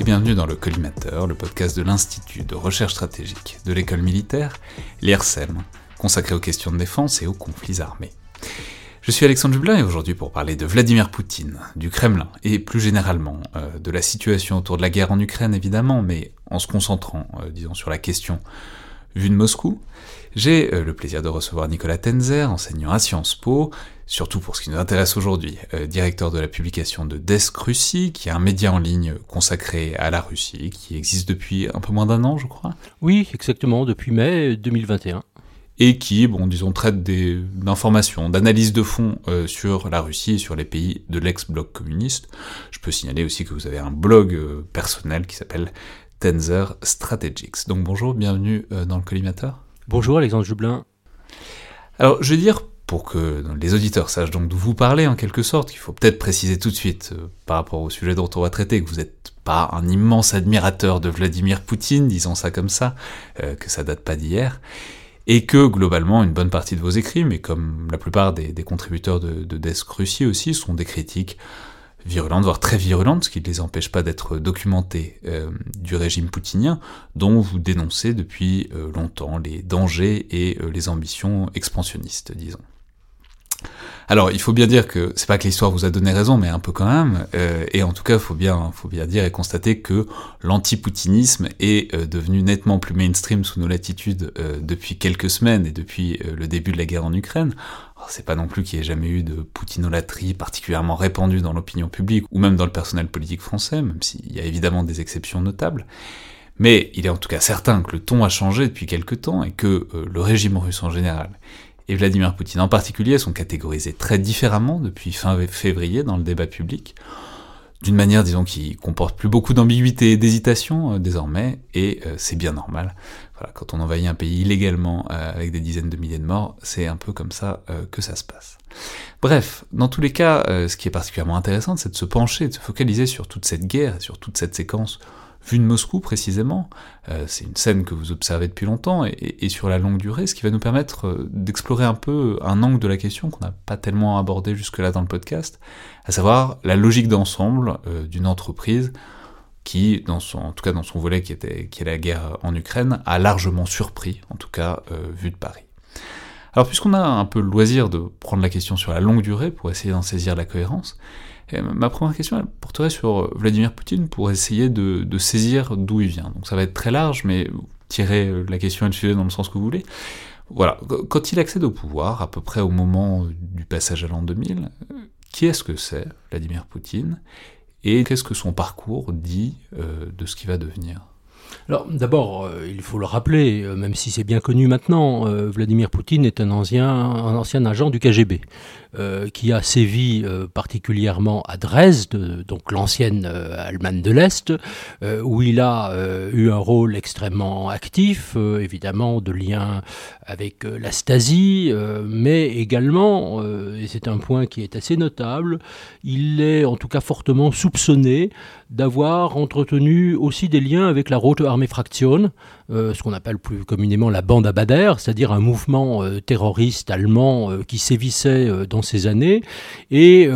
et bienvenue dans le Collimateur, le podcast de l'Institut de recherche stratégique de l'école militaire, l'IRSEM, consacré aux questions de défense et aux conflits armés. Je suis Alexandre Jublin et aujourd'hui pour parler de Vladimir Poutine, du Kremlin et plus généralement euh, de la situation autour de la guerre en Ukraine évidemment, mais en se concentrant, euh, disons, sur la question vue de Moscou, j'ai euh, le plaisir de recevoir Nicolas Tenzer, enseignant à Sciences Po, surtout pour ce qui nous intéresse aujourd'hui, directeur de la publication de Desk Russie, qui est un média en ligne consacré à la Russie, qui existe depuis un peu moins d'un an, je crois. Oui, exactement, depuis mai 2021 et qui, bon, disons, traite d'informations, d'analyses de fond euh, sur la Russie et sur les pays de l'ex-bloc communiste. Je peux signaler aussi que vous avez un blog euh, personnel qui s'appelle Tenzer Strategics. Donc bonjour, bienvenue euh, dans le collimateur. Bonjour Alexandre Jublin. Alors je vais dire, pour que les auditeurs sachent donc d'où vous parlez en quelque sorte, qu'il faut peut-être préciser tout de suite par rapport au sujet dont on va traiter, que vous n'êtes pas un immense admirateur de Vladimir Poutine, disons ça comme ça, que ça date pas d'hier, et que globalement une bonne partie de vos écrits, mais comme la plupart des, contributeurs de, de Desk Russie aussi, sont des critiques virulentes, voire très virulentes, ce qui ne les empêche pas d'être documentés euh, du régime poutinien, dont vous dénoncez depuis euh, longtemps les dangers et euh, les ambitions expansionnistes, disons. Alors, il faut bien dire que c'est pas que l'histoire vous a donné raison, mais un peu quand même. Euh, et en tout cas, faut bien, faut bien dire et constater que l'anti-poutinisme est euh, devenu nettement plus mainstream sous nos latitudes euh, depuis quelques semaines et depuis le début de la guerre en Ukraine. C'est pas non plus qu'il n'y ait jamais eu de poutinolatrie particulièrement répandue dans l'opinion publique ou même dans le personnel politique français, même s'il y a évidemment des exceptions notables. Mais il est en tout cas certain que le ton a changé depuis quelque temps et que le régime russe en général et Vladimir Poutine en particulier sont catégorisés très différemment depuis fin février dans le débat public, d'une manière, disons, qui comporte plus beaucoup d'ambiguïté et d'hésitation euh, désormais, et euh, c'est bien normal. Voilà, quand on envahit un pays illégalement euh, avec des dizaines de milliers de morts, c'est un peu comme ça que ça se passe. Bref, dans tous les cas, ce qui est particulièrement intéressant, c'est de se pencher, de se focaliser sur toute cette guerre, sur toute cette séquence vue de Moscou précisément. Euh, c'est une scène que vous observez depuis longtemps et, sur la longue durée, ce qui va nous permettre euh, d'explorer un peu un angle de la question qu'on n'a pas tellement abordé jusque-là dans le podcast, à savoir la logique d'ensemble euh, d'une entreprise qui, dans son, en tout cas dans son volet qui, est la guerre en Ukraine, a largement surpris, en tout cas vu de Paris. Alors puisqu'on a un peu le loisir de prendre la question sur la longue durée pour essayer d'en saisir la cohérence, ma première question elle porterait sur euh, Vladimir Poutine pour essayer de, saisir d'où il vient. Donc ça va être très large, mais tirez euh, la question et le sujet dans le sens que vous voulez. Voilà, quand il accède au pouvoir, à peu près au moment du passage à l'an 2000, qui est-ce que c'est, Vladimir Poutine, et qu'est-ce que son parcours dit euh, de ce qu'il va devenir? Alors d'abord, euh, il faut le rappeler, euh, même si c'est bien connu maintenant, euh, Vladimir Poutine est un ancien, un ancien agent du KGB. Qui a sévi particulièrement à Dresde, donc l'ancienne Allemagne de l'Est, où il a eu un rôle extrêmement actif, évidemment de lien avec la Stasi, mais également, et c'est un point qui est assez notable, il est en tout cas fortement soupçonné d'avoir entretenu aussi des liens avec la Rote Armee Fraktion, euh, ce qu'on appelle plus communément la bande à Bader, c'est-à-dire un mouvement euh, terroriste allemand euh, qui sévissait dans ces années et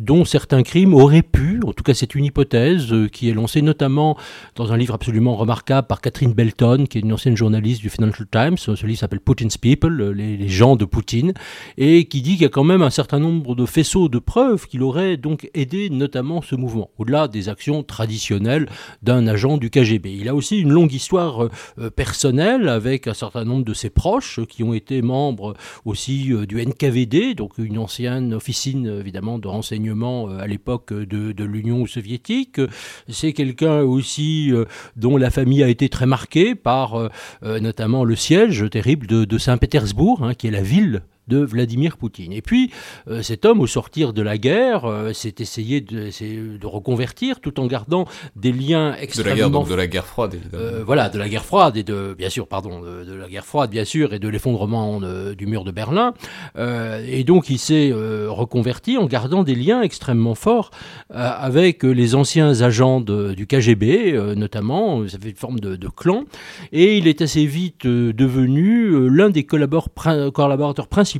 dont certains crimes auraient pu, en tout cas c'est une hypothèse qui est lancée notamment dans un livre absolument remarquable par Catherine Belton, qui est une ancienne journaliste du Financial Times. Ce livre s'appelle Putin's People, les, les, gens de Poutine, et qui dit qu'il y a quand même un certain nombre de faisceaux de preuves qu'il aurait donc aidé notamment ce mouvement, au-delà des actions traditionnelles d'un agent du KGB. Il a aussi une longue histoire euh, personnel avec un certain nombre de ses proches qui ont été membres aussi euh, du NKVD, donc une ancienne officine évidemment de renseignement euh, à l'époque de, l'Union soviétique. C'est quelqu'un aussi dont la famille a été très marquée par notamment le siège terrible de, Saint-Pétersbourg, hein, qui est la ville de Vladimir Poutine. Et puis, euh, cet homme, au sortir de la guerre, euh, s'est essayé de, de, reconvertir tout en gardant des liens extrêmement... De la guerre, donc de la guerre froide, évidemment. Euh, voilà, de la guerre froide, et de, bien sûr, pardon, de, la guerre froide, bien sûr, et de l'effondrement du mur de Berlin. et donc, il s'est reconverti en gardant des liens extrêmement forts avec les anciens agents du KGB, notamment, ça fait une forme de, clan. Et il est assez vite devenu l'un des collaborateurs principaux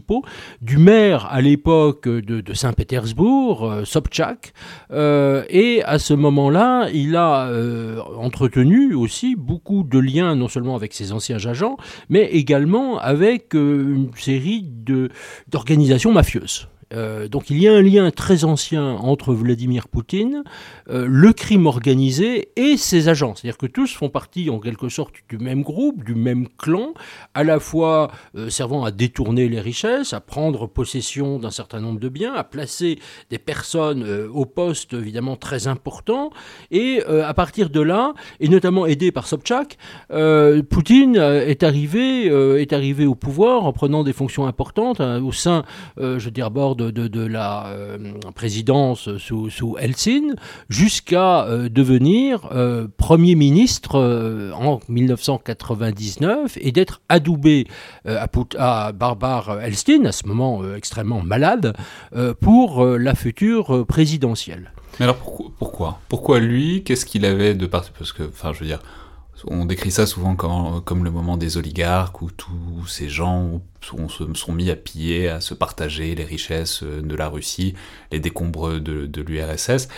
du maire à l'époque de, Saint-Pétersbourg, euh, Sobchak. Euh, et à ce moment-là, il a euh, entretenu aussi beaucoup de liens, non seulement avec ses anciens agents, mais également avec une série d'organisations mafieuses. Euh, donc il y a un lien très ancien entre Vladimir Poutine, euh, le crime organisé et ses agents. C'est-à-dire que tous font partie en quelque sorte du même groupe, du même clan, à la fois euh, servant à détourner les richesses, à prendre possession d'un certain nombre de biens, à placer des personnes au poste évidemment très important. Et à partir de là, et notamment aidé par Sobchak, Poutine est arrivé, est arrivé au pouvoir en prenant des fonctions importantes hein, au sein, je veux dire, bord de, la euh, présidence sous, sous jusqu'à euh, devenir euh, Premier ministre en 1999 et d'être adoubé à, à, Barbara Elstine, à ce moment extrêmement malade, pour la future présidentielle. Mais alors pourquoi Pourquoi, lui? Qu'est-ce qu'il avait de parti Parce que, enfin, je veux dire, on décrit ça souvent comme, le moment des oligarques où tous ces gens sont, sont, mis à piller, à se partager les richesses de la Russie, les décombres de, l'URSS.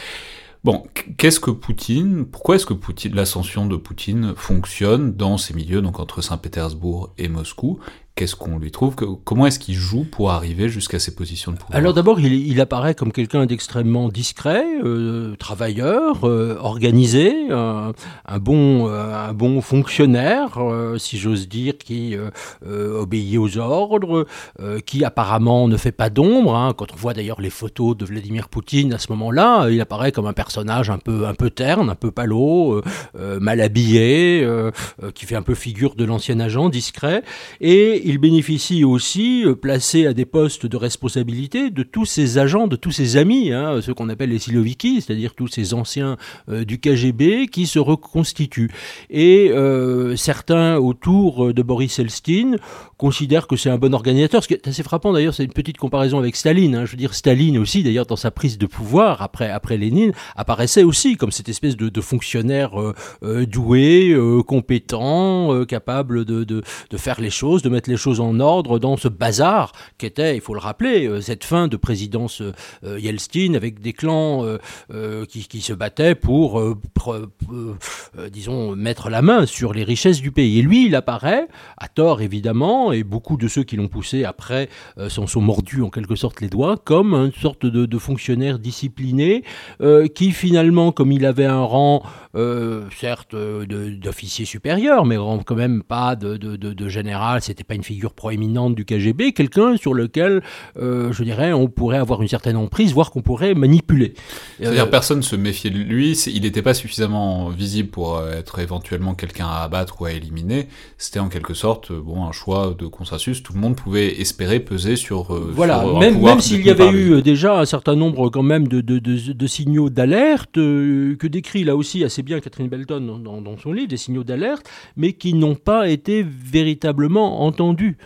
Bon, qu'est-ce que Poutine Pourquoi est-ce que l'ascension de Poutine fonctionne dans ces milieux, donc entre Saint-Pétersbourg et Moscou? Qu'est-ce qu'on lui trouve Comment est-ce qu'il joue pour arriver jusqu'à ces positions de pouvoir Alors d'abord, il, apparaît comme quelqu'un d'extrêmement discret, euh, travailleur, euh, organisé, un, bon, euh, un bon fonctionnaire, si j'ose dire, qui obéit aux ordres, qui apparemment ne fait pas d'ombre. Hein. Quand on voit d'ailleurs les photos de Vladimir Poutine à ce moment-là, il apparaît comme un personnage un peu, un peu terne, un peu palo, mal habillé, qui fait un peu figure de l'ancien agent discret. Et il bénéficie aussi, euh, placé à des postes de responsabilité, de tous ses agents, de tous ses amis, hein, ceux qu'on appelle les Siloviki, c'est-à-dire tous ces anciens euh, du KGB qui se reconstituent. Et euh, certains autour de Boris Elstine considèrent que c'est un bon organisateur. Ce qui est assez frappant d'ailleurs, c'est une petite comparaison avec Staline. Hein. Je veux dire, Staline aussi, d'ailleurs, dans sa prise de pouvoir après, après Lénine, apparaissait aussi comme cette espèce de, fonctionnaire doué, compétent, capable de, de, de faire les choses, de mettre les choses en ordre dans ce bazar qu'était, il faut le rappeler, euh, cette fin de présidence euh, Yeltsin avec des clans euh, qui, se battaient pour, disons, mettre la main sur les richesses du pays. Et lui, il apparaît, à tort évidemment, et beaucoup de ceux qui l'ont poussé après s'en sont mordus en quelque sorte les doigts, comme une sorte de, de fonctionnaire discipliné qui finalement, comme il avait un rang, certes, d'officier supérieur, mais quand même pas de, de, de général, c'était pas une figure proéminente du KGB, quelqu'un sur lequel, euh, je dirais, on pourrait avoir une certaine emprise, voire qu'on pourrait manipuler. C'est-à-dire euh, personne se méfiait de lui, il n'était pas suffisamment visible pour euh, être éventuellement quelqu'un à abattre ou à éliminer. C'était en quelque sorte bon un choix de consensus. Tout le monde pouvait espérer peser sur. voilà, même, même s'il y avait eu déjà un certain nombre quand même de, de, de, signaux d'alerte que décrit là aussi assez bien Catherine Belton dans, dans son livre, des signaux d'alerte, mais qui n'ont pas été véritablement entendus attendu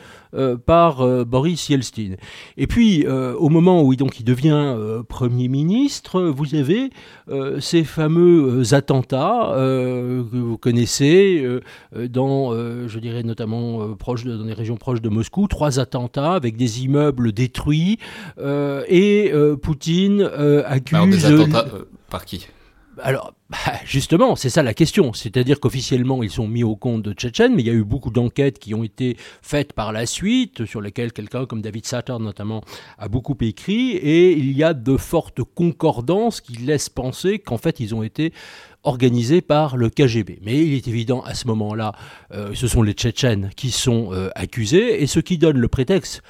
par Boris Yeltsin. Et puis, au moment où donc, il devient Premier ministre, vous avez ces fameux attentats que vous connaissez, dans, je dirais notamment proche dans les régions proches de Moscou, trois attentats avec des immeubles détruits, et Poutine accuse... Alors, des attentats par qui? Alors, bah, justement, c'est ça la question. C'est-à-dire qu'officiellement, ils sont mis au compte de Tchétchènes, mais il y a eu beaucoup d'enquêtes qui ont été faites par la suite, sur lesquelles quelqu'un comme David Satter notamment a beaucoup écrit, et il y a de fortes concordances qui laissent penser qu'en fait, ils ont été organisés par le KGB. Mais il est évident à ce moment-là, euh, ce sont les Tchétchènes qui sont euh, accusés, et ce qui donne le prétexte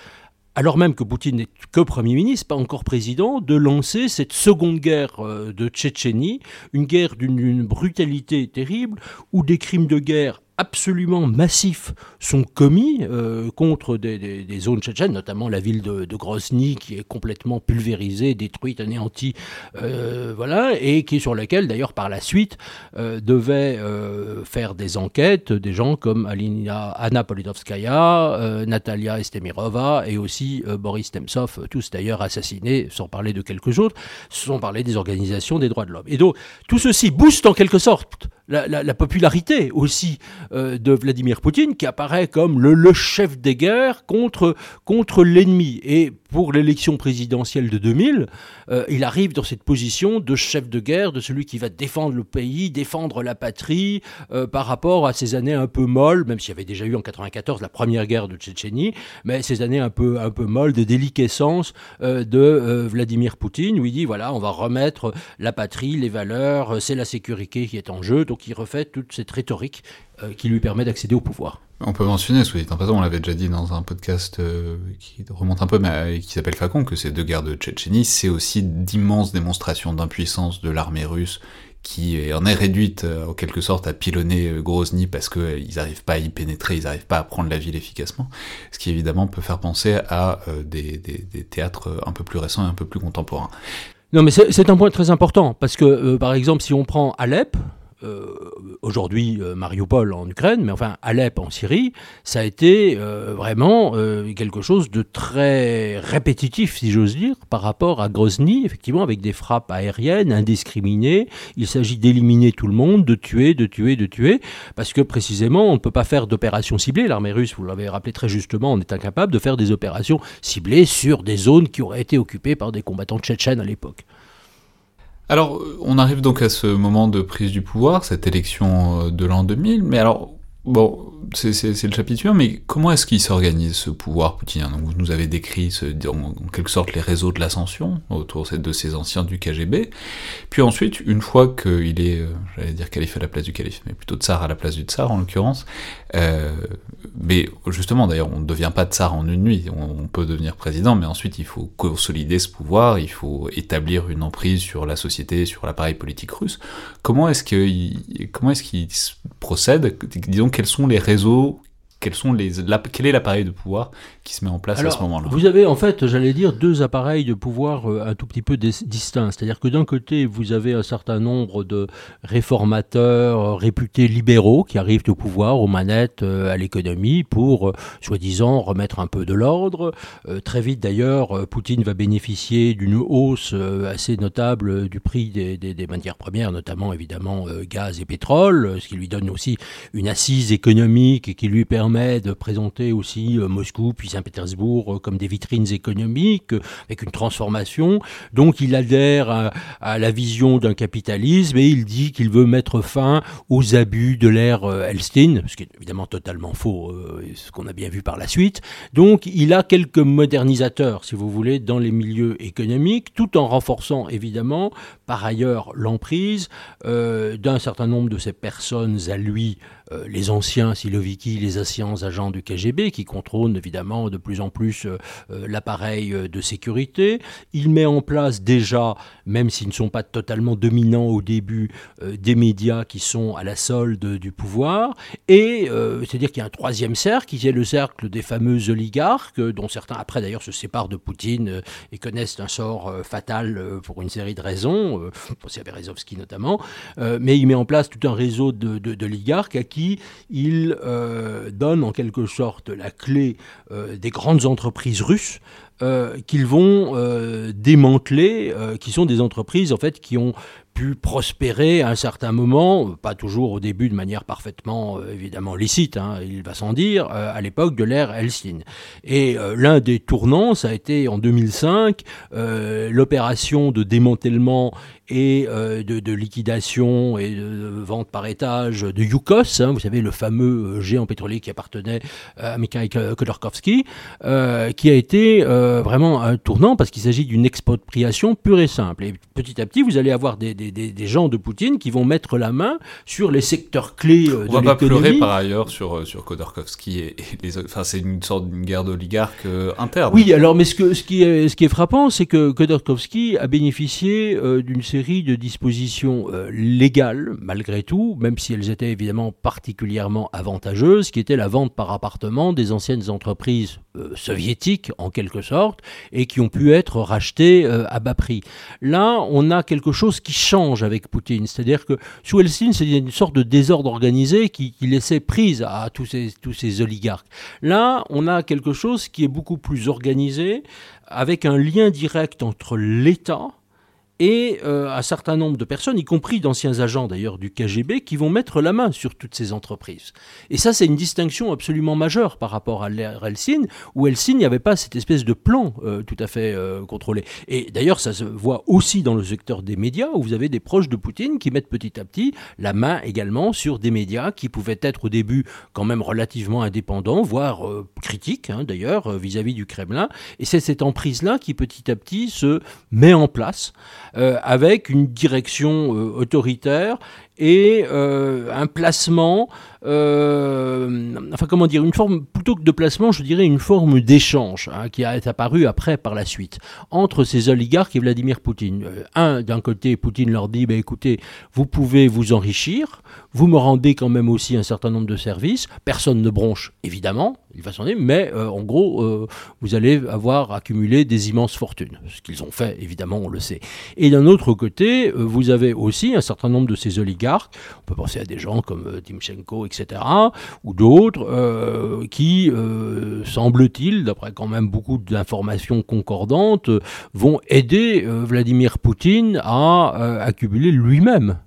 alors même que Poutine n'est que Premier ministre, pas encore président, de lancer cette seconde guerre euh, de Tchétchénie, une guerre d'une brutalité terrible, où des crimes de guerre absolument massifs sont commis euh, contre des, zones tchétchènes, notamment la ville de, Grozny qui est complètement pulvérisée, détruite, anéantie, euh, voilà, et qui sur laquelle d'ailleurs par la suite euh, devaient faire des enquêtes des gens comme Alina, Anna Politkovskaya, Natalia Estemirova et aussi Boris Temtsov, tous d'ailleurs assassinés, sans parler de quelques autres, sans parler des organisations des droits de l'homme. Et donc tout ceci booste en quelque sorte la, popularité aussi euh, de Vladimir Poutine, qui apparaît comme le, chef des guerres contre, contre l'ennemi. Et pour l'élection présidentielle de 2000, euh, il arrive dans cette position de chef de guerre, de celui qui va défendre le pays, défendre la patrie, euh, par rapport à ces années un peu molles, même s'il y avait déjà eu en 94 la première guerre de Tchétchénie, mais ces années un peu, un peu molles de déliquescence de Vladimir Poutine, où il dit voilà, on va remettre la patrie, les valeurs, c'est la sécurité qui est en jeu. Donc qui refait toute cette rhétorique euh, qui lui permet d'accéder au pouvoir. On peut mentionner, en passant, on l'avait déjà dit dans un podcast euh, qui remonte un peu, mais euh, qui s'appelle Facon, que ces deux guerres de Tchétchénie, c'est aussi d'immenses démonstrations d'impuissance de l'armée russe qui en est réduite en quelque sorte à pilonner Grozny parce qu'ils n'arrivent pas à y pénétrer, ils n'arrivent pas à prendre la ville efficacement, ce qui évidemment peut faire penser à des, des, théâtres un peu plus récents et un peu plus contemporains. Non mais c'est un point très important, parce que par exemple si on prend Alep, euh, aujourd'hui euh, Mariupol en Ukraine, mais enfin Alep en Syrie, ça a été euh, vraiment quelque chose de très répétitif, si j'ose dire, par rapport à Grozny, effectivement, avec des frappes aériennes indiscriminées. Il s'agit d'éliminer tout le monde, de tuer, de tuer, de tuer, parce que précisément, on ne peut pas faire d'opérations ciblées. L'armée russe, vous l'avez rappelé très justement, on est incapable de faire des opérations ciblées sur des zones qui auraient été occupées par des combattants tchétchènes à l'époque. Alors, on arrive donc à ce moment de prise du pouvoir, cette élection euh, de l'an 2000, mais alors, bon, c'est le chapitre suivant, mais comment est-ce qu'il s'organise ce pouvoir poutinien Donc vous nous avez décrit en, quelque sorte les réseaux de l'ascension autour de ces anciens du KGB. Puis ensuite, une fois qu'il est, euh, j'allais dire calife à la place du calife, mais plutôt tsar à la place du tsar en l'occurrence, euh, mais justement d'ailleurs on ne devient pas tsar en une nuit, on, peut devenir président, mais ensuite il faut consolider ce pouvoir, il faut établir une emprise sur la société, sur l'appareil politique russe. Comment est-ce qu'il comment est-ce qu'il procède? Disons quels sont les réseaux quels sont les, quel est l'appareil de pouvoir qui se met en place à ce moment-là Vous avez en fait, j'allais dire, deux appareils de pouvoir euh, un tout petit peu distincts. C'est-à-dire que d'un côté, vous avez un certain nombre de réformateurs euh, réputés libéraux qui arrivent au pouvoir, aux manettes, euh, à l'économie, pour, soi-disant, remettre un peu de l'ordre. très vite, d'ailleurs, Poutine va bénéficier d'une hausse assez notable du prix des, des matières premières, notamment, évidemment, gaz et pétrole, ce qui lui donne aussi une assise économique et qui lui permet de présenter aussi Moscou puis Saint-Pétersbourg euh, comme des vitrines économiques euh, avec une transformation. Donc il adhère à, la vision d'un capitalisme et il dit qu'il veut mettre fin aux abus de l'ère Elstine, ce qui est évidemment totalement faux, ce qu'on a bien vu par la suite. Donc il a quelques modernisateurs, si vous voulez, dans les milieux économiques, tout en renforçant évidemment par ailleurs l'emprise d'un certain nombre de ces personnes à lui euh, les anciens Siloviki, les anciens agents du KGB qui contrôlent évidemment de plus en plus euh, euh, l'appareil de sécurité. Il met en place déjà, même s'ils ne sont pas totalement dominants au début, des médias qui sont à la solde du pouvoir. Et c'est-à-dire qu'il y a un troisième cercle, qui est le cercle des fameux oligarques, dont certains après d'ailleurs se séparent de Poutine et connaissent un sort fatal pour une série de raisons, pensez à Berezovski notamment. mais il met en place tout un réseau d'oligarques à qui il euh, donne en quelque sorte la clé des grandes entreprises russes qu'ils vont démanteler, qui sont des entreprises en fait qui ont pu prospérer à un certain moment, pas toujours au début de manière parfaitement euh, évidemment licite, hein, il va sans dire, euh, à l'époque de l'ère Helsin. Et euh, l'un des tournants, ça a été en 2005, l'opération de démantèlement et de, liquidation et de vente par étage de Yukos, hein, vous savez le fameux géant pétrolier qui appartenait à Mikhail Khodorkovsky, qui a été vraiment un tournant parce qu'il s'agit d'une expropriation pure et simple. Et petit à petit, vous allez avoir des des, gens de Poutine qui vont mettre la main sur les secteurs clés euh, de l'économie. On va pas pleurer par ailleurs sur, euh, sur Khodorkovsky et, les Enfin, c'est une sorte d'une guerre d'oligarques euh, interne. Oui, alors, mais ce, que, ce, qui, est, ce qui est frappant, c'est que Khodorkovsky a bénéficié d'une série de dispositions légales, malgré tout, même si elles étaient évidemment particulièrement avantageuses, qui était la vente par appartement des anciennes entreprises soviétiques, en quelque sorte, et qui ont pu être rachetées à bas prix. Là, on a quelque chose qui change avec Poutine. C'est-à-dire que sous Helsinki, c'est une sorte de désordre organisé qui, laissait prise à tous ces oligarques. Là, on a quelque chose qui est beaucoup plus organisé, avec un lien direct entre l'État, et euh, un certain nombre de personnes, y compris d'anciens agents d'ailleurs du KGB, qui vont mettre la main sur toutes ces entreprises. Et ça, c'est une distinction absolument majeure par rapport à l'ère Helsin, où Helsin, n'y avait pas cette espèce de plan euh, tout à fait euh, contrôlé. Et d'ailleurs, ça se voit aussi dans le secteur des médias, où vous avez des proches de Poutine qui mettent petit à petit la main également sur des médias qui pouvaient être au début quand même relativement indépendants, voire critiques hein, d'ailleurs vis-à-vis du Kremlin. Et c'est cette emprise-là qui petit à petit se met en place. Euh, avec une direction euh, autoritaire et euh, un placement, enfin comment dire, une forme, plutôt que de placement, je dirais une forme d'échange hein, qui est apparue après par la suite entre ces oligarques et Vladimir Poutine. un, d'un côté, Poutine leur dit, bah, écoutez, vous pouvez vous enrichir, vous me rendez quand même aussi un certain nombre de services, personne ne bronche évidemment, il va s'en aller, mais euh, en gros, euh, vous allez avoir accumulé des immenses fortunes. Ce qu'ils ont fait, évidemment, on le sait. Et d'un autre côté, euh, vous avez aussi un certain nombre de ces oligarques, on peut penser à des gens comme Timchenko, etc., ou d'autres, qui, semble-t-il, d'après quand même beaucoup d'informations concordantes, vont aider Vladimir Poutine à accumuler lui-même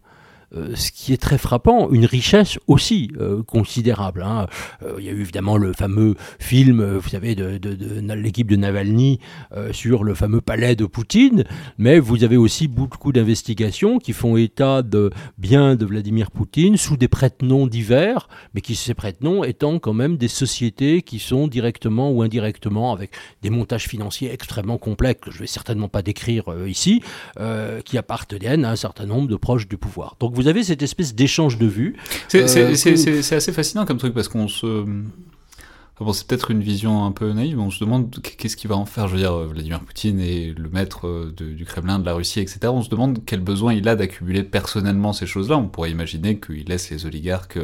euh, ce qui est très frappant, une richesse aussi euh, considérable. Hein. Euh, il y a eu évidemment le fameux film, vous savez, de, l'équipe de Navalny sur le fameux palais de Poutine, mais vous avez aussi beaucoup d'investigations qui font état de biens de Vladimir Poutine sous des prête-noms divers, mais qui ces prête-noms étant quand même des sociétés qui sont directement ou indirectement, avec des montages financiers extrêmement complexes, que je ne vais certainement pas décrire ici, qui appartiennent à un certain nombre de proches du pouvoir. Donc vous avez cette espèce d'échange de vues. C'est euh, assez fascinant comme truc parce qu'on se. Bon, c'est peut-être une vision un peu naïve, on se demande qu'est-ce qu'il va en faire. Je veux dire, Vladimir Poutine est le maître euh, du Kremlin, de la Russie, etc. On se demande quel besoin il a d'accumuler personnellement ces choses-là. On pourrait imaginer qu'il laisse les oligarques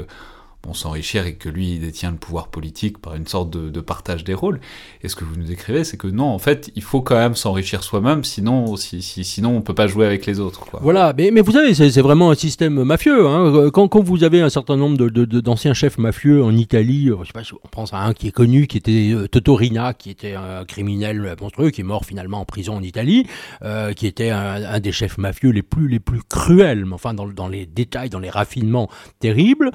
bon, s'enrichir et que lui détient le pouvoir politique par une sorte de, partage des rôles. Et ce que vous nous écrivez, c'est que non, en fait, il faut quand même s'enrichir soi-même, sinon, si, si, sinon on peut pas jouer avec les autres. Voilà, mais, mais vous savez, c'est vraiment un système mafieux. Hein. Quand, quand, vous avez un certain nombre d'anciens de, chefs mafieux en Italie, euh, je sais pas, on pense à un qui est connu, qui était euh, Totorina, qui était un criminel monstrueux, qui est mort finalement en prison en Italie, euh, qui était un, des chefs mafieux les plus les plus cruels, mais enfin dans, dans les détails, dans les raffinements terribles,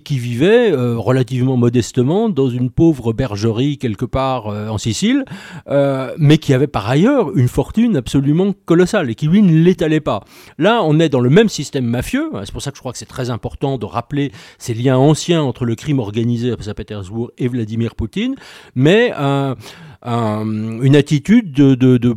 qui vivait euh, relativement modestement dans une pauvre bergerie quelque part euh, en Sicile, euh, mais qui avait par ailleurs une fortune absolument colossale et qui lui ne l'étalait pas. Là, on est dans le même système mafieux, hein, c'est pour ça que je crois que c'est très important de rappeler ces liens anciens entre le crime organisé à Saint-Pétersbourg et Vladimir Poutine, mais une attitude de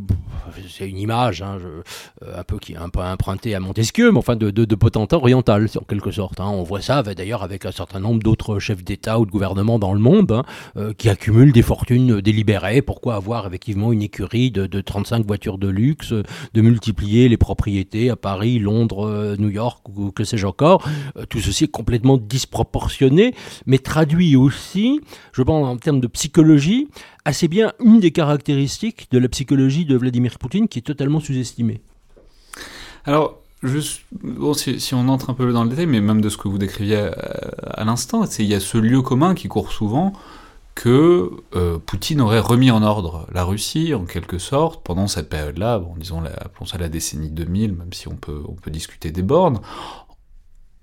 c'est une image hein, euh, un peu qui est un peu empruntée à Montesquieu, mais enfin de, de, potentat oriental en quelque sorte. Hein. On voit ça d'ailleurs avec un certain nombre d'autres chefs d'État ou de gouvernement dans le monde hein, euh, qui accumulent des fortunes délibérées. Pourquoi avoir effectivement une écurie de, de 35 voitures de luxe, de multiplier les propriétés à Paris, Londres, euh, New York ou que sais-je encore? Tout ceci est complètement disproportionné, mais traduit aussi, je pense en termes de psychologie, assez bien une des caractéristiques de la psychologie de Vladimir Poutine qui est totalement sous-estimée. Alors, juste, si, on entre un peu dans le détail, mais même de ce que vous décriviez à, l'instant, il y a ce lieu commun qui court souvent que euh, Poutine aurait remis en ordre la Russie, en quelque sorte, pendant cette période-là, bon, disons, la, appelons ça la décennie 2000, même si on peut, on peut discuter des bornes,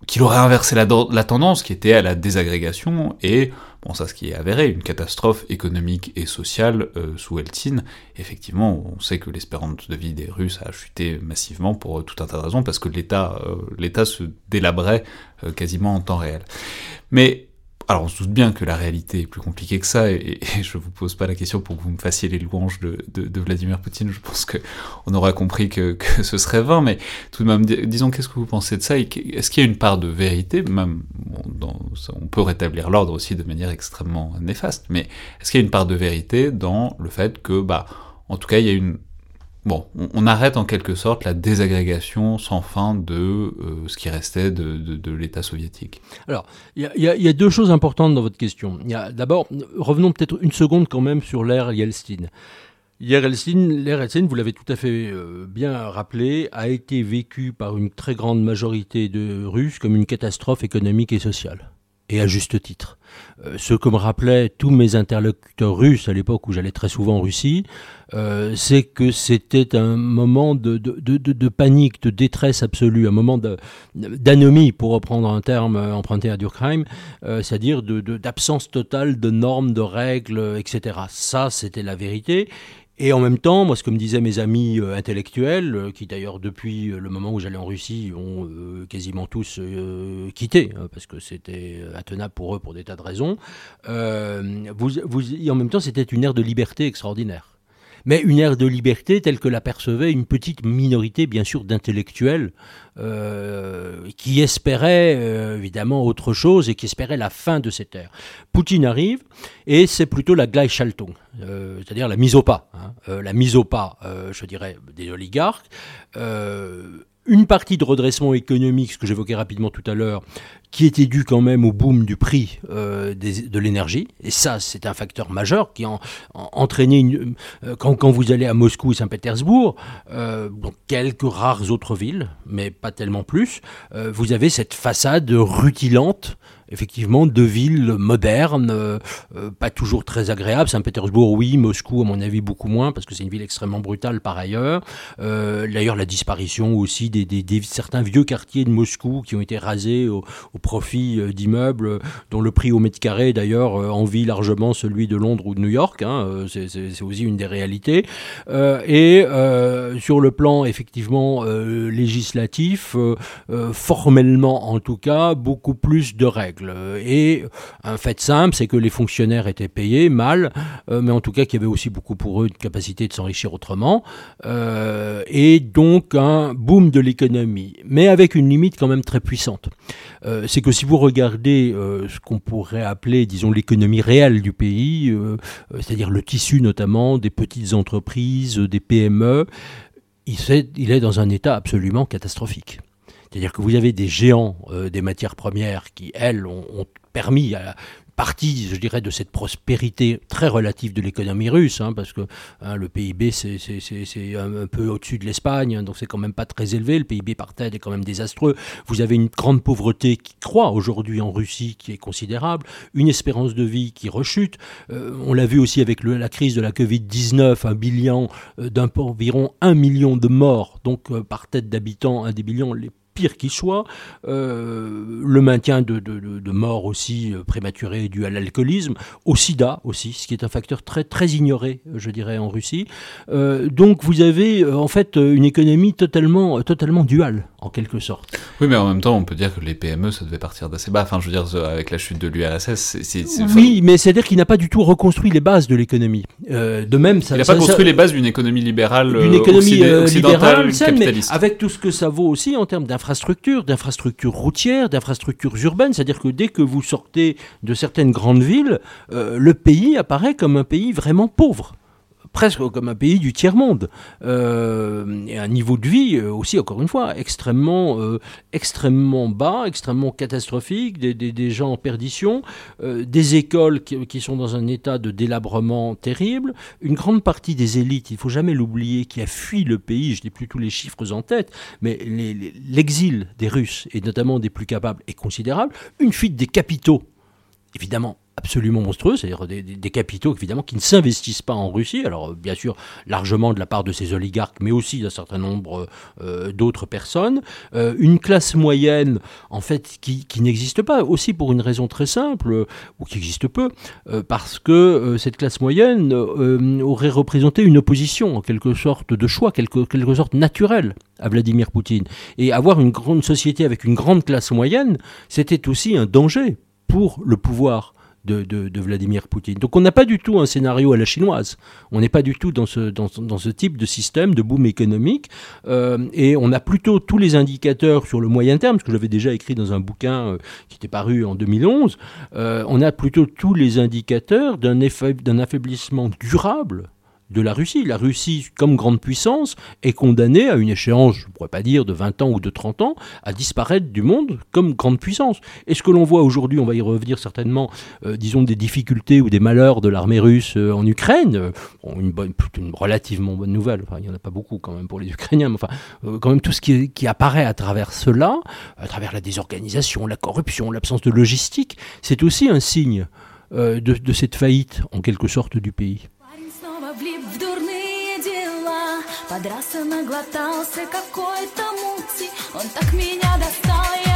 qu'il aurait inversé la, la, tendance qui était à la désagrégation et, bon ça ce qui est avéré, une catastrophe économique et sociale euh, sous Eltsine. Effectivement, on sait que l'espérance de vie des Russes a chuté massivement pour tout un tas de raisons, parce que l'État euh, se délabrait euh, quasiment en temps réel. Mais alors on se doute bien que la réalité est plus compliquée que ça, et, je vous pose pas la question pour que vous me fassiez les louanges de, Vladimir Poutine, je pense que on aura compris que, ce serait vain, mais tout de même, disons, qu'est-ce que vous pensez de ça Est-ce qu'il y a une part de vérité, même, on peut rétablir l'ordre aussi de manière extrêmement néfaste, mais est-ce qu'il y a une part de vérité dans le fait que, bah, en tout cas, il y a une Bon, on, arrête en quelque sorte la désagrégation sans fin de euh, ce qui restait de, l'État soviétique. Alors, il y, a deux choses importantes dans votre question. D'abord, revenons peut-être une seconde quand même sur l'ère Yeltsin. L'ère Yeltsin, vous l'avez tout à fait euh, bien rappelé, a été vécue par une très grande majorité de Russes comme une catastrophe économique et sociale et à juste titre. Euh, ce que me rappelaient tous mes interlocuteurs russes à l'époque où j'allais très souvent en Russie, euh, c'est que c'était un moment de, panique, de détresse absolue, un moment d'anomie, pour reprendre un terme emprunté à Durkheim, euh, c'est-à-dire d'absence totale de normes, de règles, etc. Ça, c'était la vérité. Et en même temps, moi, ce que me disaient mes amis euh, intellectuels, euh, qui d'ailleurs depuis euh, le moment où j'allais en Russie ont quasiment tous quitté, hein, parce que c'était intenable pour eux pour des tas de raisons, vous, vous, en même temps, c'était une ère de liberté extraordinaire mais une ère de liberté telle que l'apercevait une petite minorité, bien sûr, d'intellectuels euh, qui espéraient euh, évidemment autre chose et qui espéraient la fin de cette ère. Poutine arrive et c'est plutôt la Gleichschaltung, euh, c'est-à-dire la mise au pas, hein. la mise au pas, je dirais, des oligarques une partie de redressement économique, ce que j'évoquais rapidement tout à l'heure, qui était dû quand même au boom du prix euh, de l'énergie. Et ça, c'est un facteur majeur qui a entraîné, euh, quand, vous allez à Moscou et Saint-Pétersbourg, euh, quelques rares autres villes, mais pas tellement plus, vous avez cette façade rutilante effectivement deux villes modernes, euh, euh, pas toujours très agréables. Saint-Pétersbourg, oui, Moscou, à mon avis, beaucoup moins, parce que c'est une ville extrêmement brutale par ailleurs. Euh, d'ailleurs, la disparition aussi des, certains vieux quartiers de Moscou qui ont été rasés au, profit d'immeubles dont le prix au mètre carré, d'ailleurs, envie largement celui de Londres ou de New York. Hein, c'est aussi une des réalités. et sur le plan, effectivement, législatif, formellement en tout cas, beaucoup plus de règles. Et un fait simple, c'est que les fonctionnaires étaient payés mal, euh, mais en tout cas qu'il y avait aussi beaucoup pour eux de capacité de s'enrichir autrement. Euh, et donc un boom de l'économie, mais avec une limite quand même très puissante. Euh, c'est que si vous regardez ce qu'on pourrait appeler, disons, l'économie réelle du pays, c'est-à-dire le tissu notamment des petites entreprises, des PME, il est dans un état absolument catastrophique. C'est-à-dire que vous avez des géants euh, des matières premières qui, elles, ont, ont permis à partie, je dirais, de cette prospérité très relative de l'économie russe, hein, parce que hein, le PIB, c'est un, peu au-dessus de l'Espagne, hein, donc c'est quand même pas très élevé. Le PIB par tête est quand même désastreux. Vous avez une grande pauvreté qui croît aujourd'hui en Russie, qui est considérable, une espérance de vie qui rechute. Euh, on l'a vu aussi avec la crise de la Covid-19, un bilan euh, d'environ un million de morts, donc euh, par tête d'habitants, un des les pire qui soit, euh, le maintien de, morts aussi euh, prématurées dues à l'alcoolisme, au sida aussi, ce qui est un facteur très, très ignoré, je dirais, en Russie. Euh, donc vous avez en fait une économie totalement, totalement duale, en quelque sorte. Oui, mais en même temps, on peut dire que les PME, ça devait partir d'assez bas. Enfin, je veux dire, avec la chute de l'URSS, c'est... Oui, mais c'est-à-dire qu'il n'a pas du tout reconstruit les bases de l'économie. de même, ça, il n'a pas construit les bases d'une économie libérale, d'une économie libérale, mais avec tout ce que ça vaut aussi en termes d'infrastructures d'infrastructures, d'infrastructures routières, d'infrastructures urbaines. C'est-à-dire que dès que vous sortez de certaines grandes villes, euh, le pays apparaît comme un pays vraiment pauvre presque comme un pays du tiers-monde. Euh, et un niveau de vie euh, aussi, encore une fois, extrêmement, euh, extrêmement bas, extrêmement catastrophique, des, gens en perdition, des écoles qui, qui, sont dans un état de délabrement terrible, une grande partie des élites, il faut jamais l'oublier, qui a fui le pays, je n'ai plus tous les chiffres en tête, mais l'exil des Russes, et notamment des plus capables, est considérable, une fuite des capitaux, évidemment absolument monstrueux, c'est-à-dire des, capitaux évidemment qui ne s'investissent pas en Russie, alors bien sûr largement de la part de ces oligarques, mais aussi d'un certain nombre euh, d'autres personnes, euh, une classe moyenne en fait qui, n'existe pas, aussi pour une raison très simple, ou qui existe peu, euh, parce que cette classe moyenne aurait représenté une opposition en quelque sorte de choix, quelque, quelque sorte naturelle à Vladimir Poutine. Et avoir une grande société avec une grande classe moyenne, c'était aussi un danger pour le pouvoir de, Vladimir Poutine. Donc on n'a pas du tout un scénario à la chinoise. On n'est pas du tout dans ce, dans, ce type de système de boom économique. Euh, et on a plutôt tous les indicateurs sur le moyen terme, ce que j'avais déjà écrit dans un bouquin euh, qui était paru en 2011. Euh, on a plutôt tous les indicateurs d'un affaiblissement durable de la Russie. La Russie, comme grande puissance, est condamnée à une échéance, je ne pourrais pas dire de 20 ans ou de 30 ans, à disparaître du monde comme grande puissance. Et ce que l'on voit aujourd'hui, on va y revenir certainement, euh, disons, des difficultés ou des malheurs de l'armée russe euh, en Ukraine, euh, une, relativement bonne nouvelle, il n'y en a pas beaucoup quand même pour les Ukrainiens, mais enfin, quand même tout ce qui apparaît à travers cela, à travers la désorganisation, la corruption, l'absence de logistique, c'est aussi un signe de cette faillite, en quelque sorte, du pays. Подрался, наглотался какой-то мути. Он так меня достал,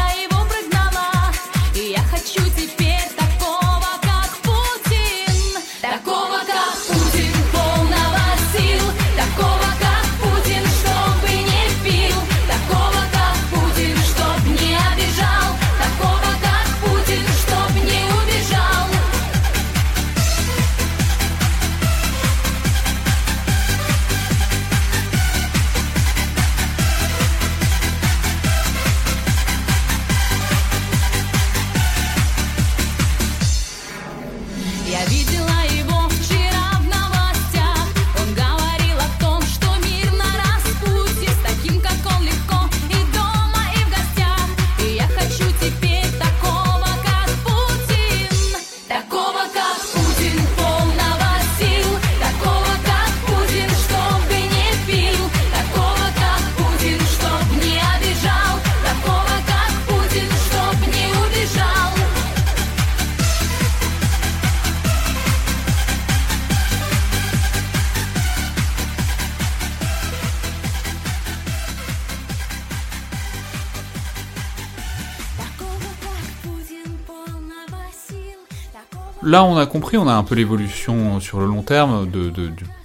Là, on a compris, on a un peu l'évolution sur le long terme du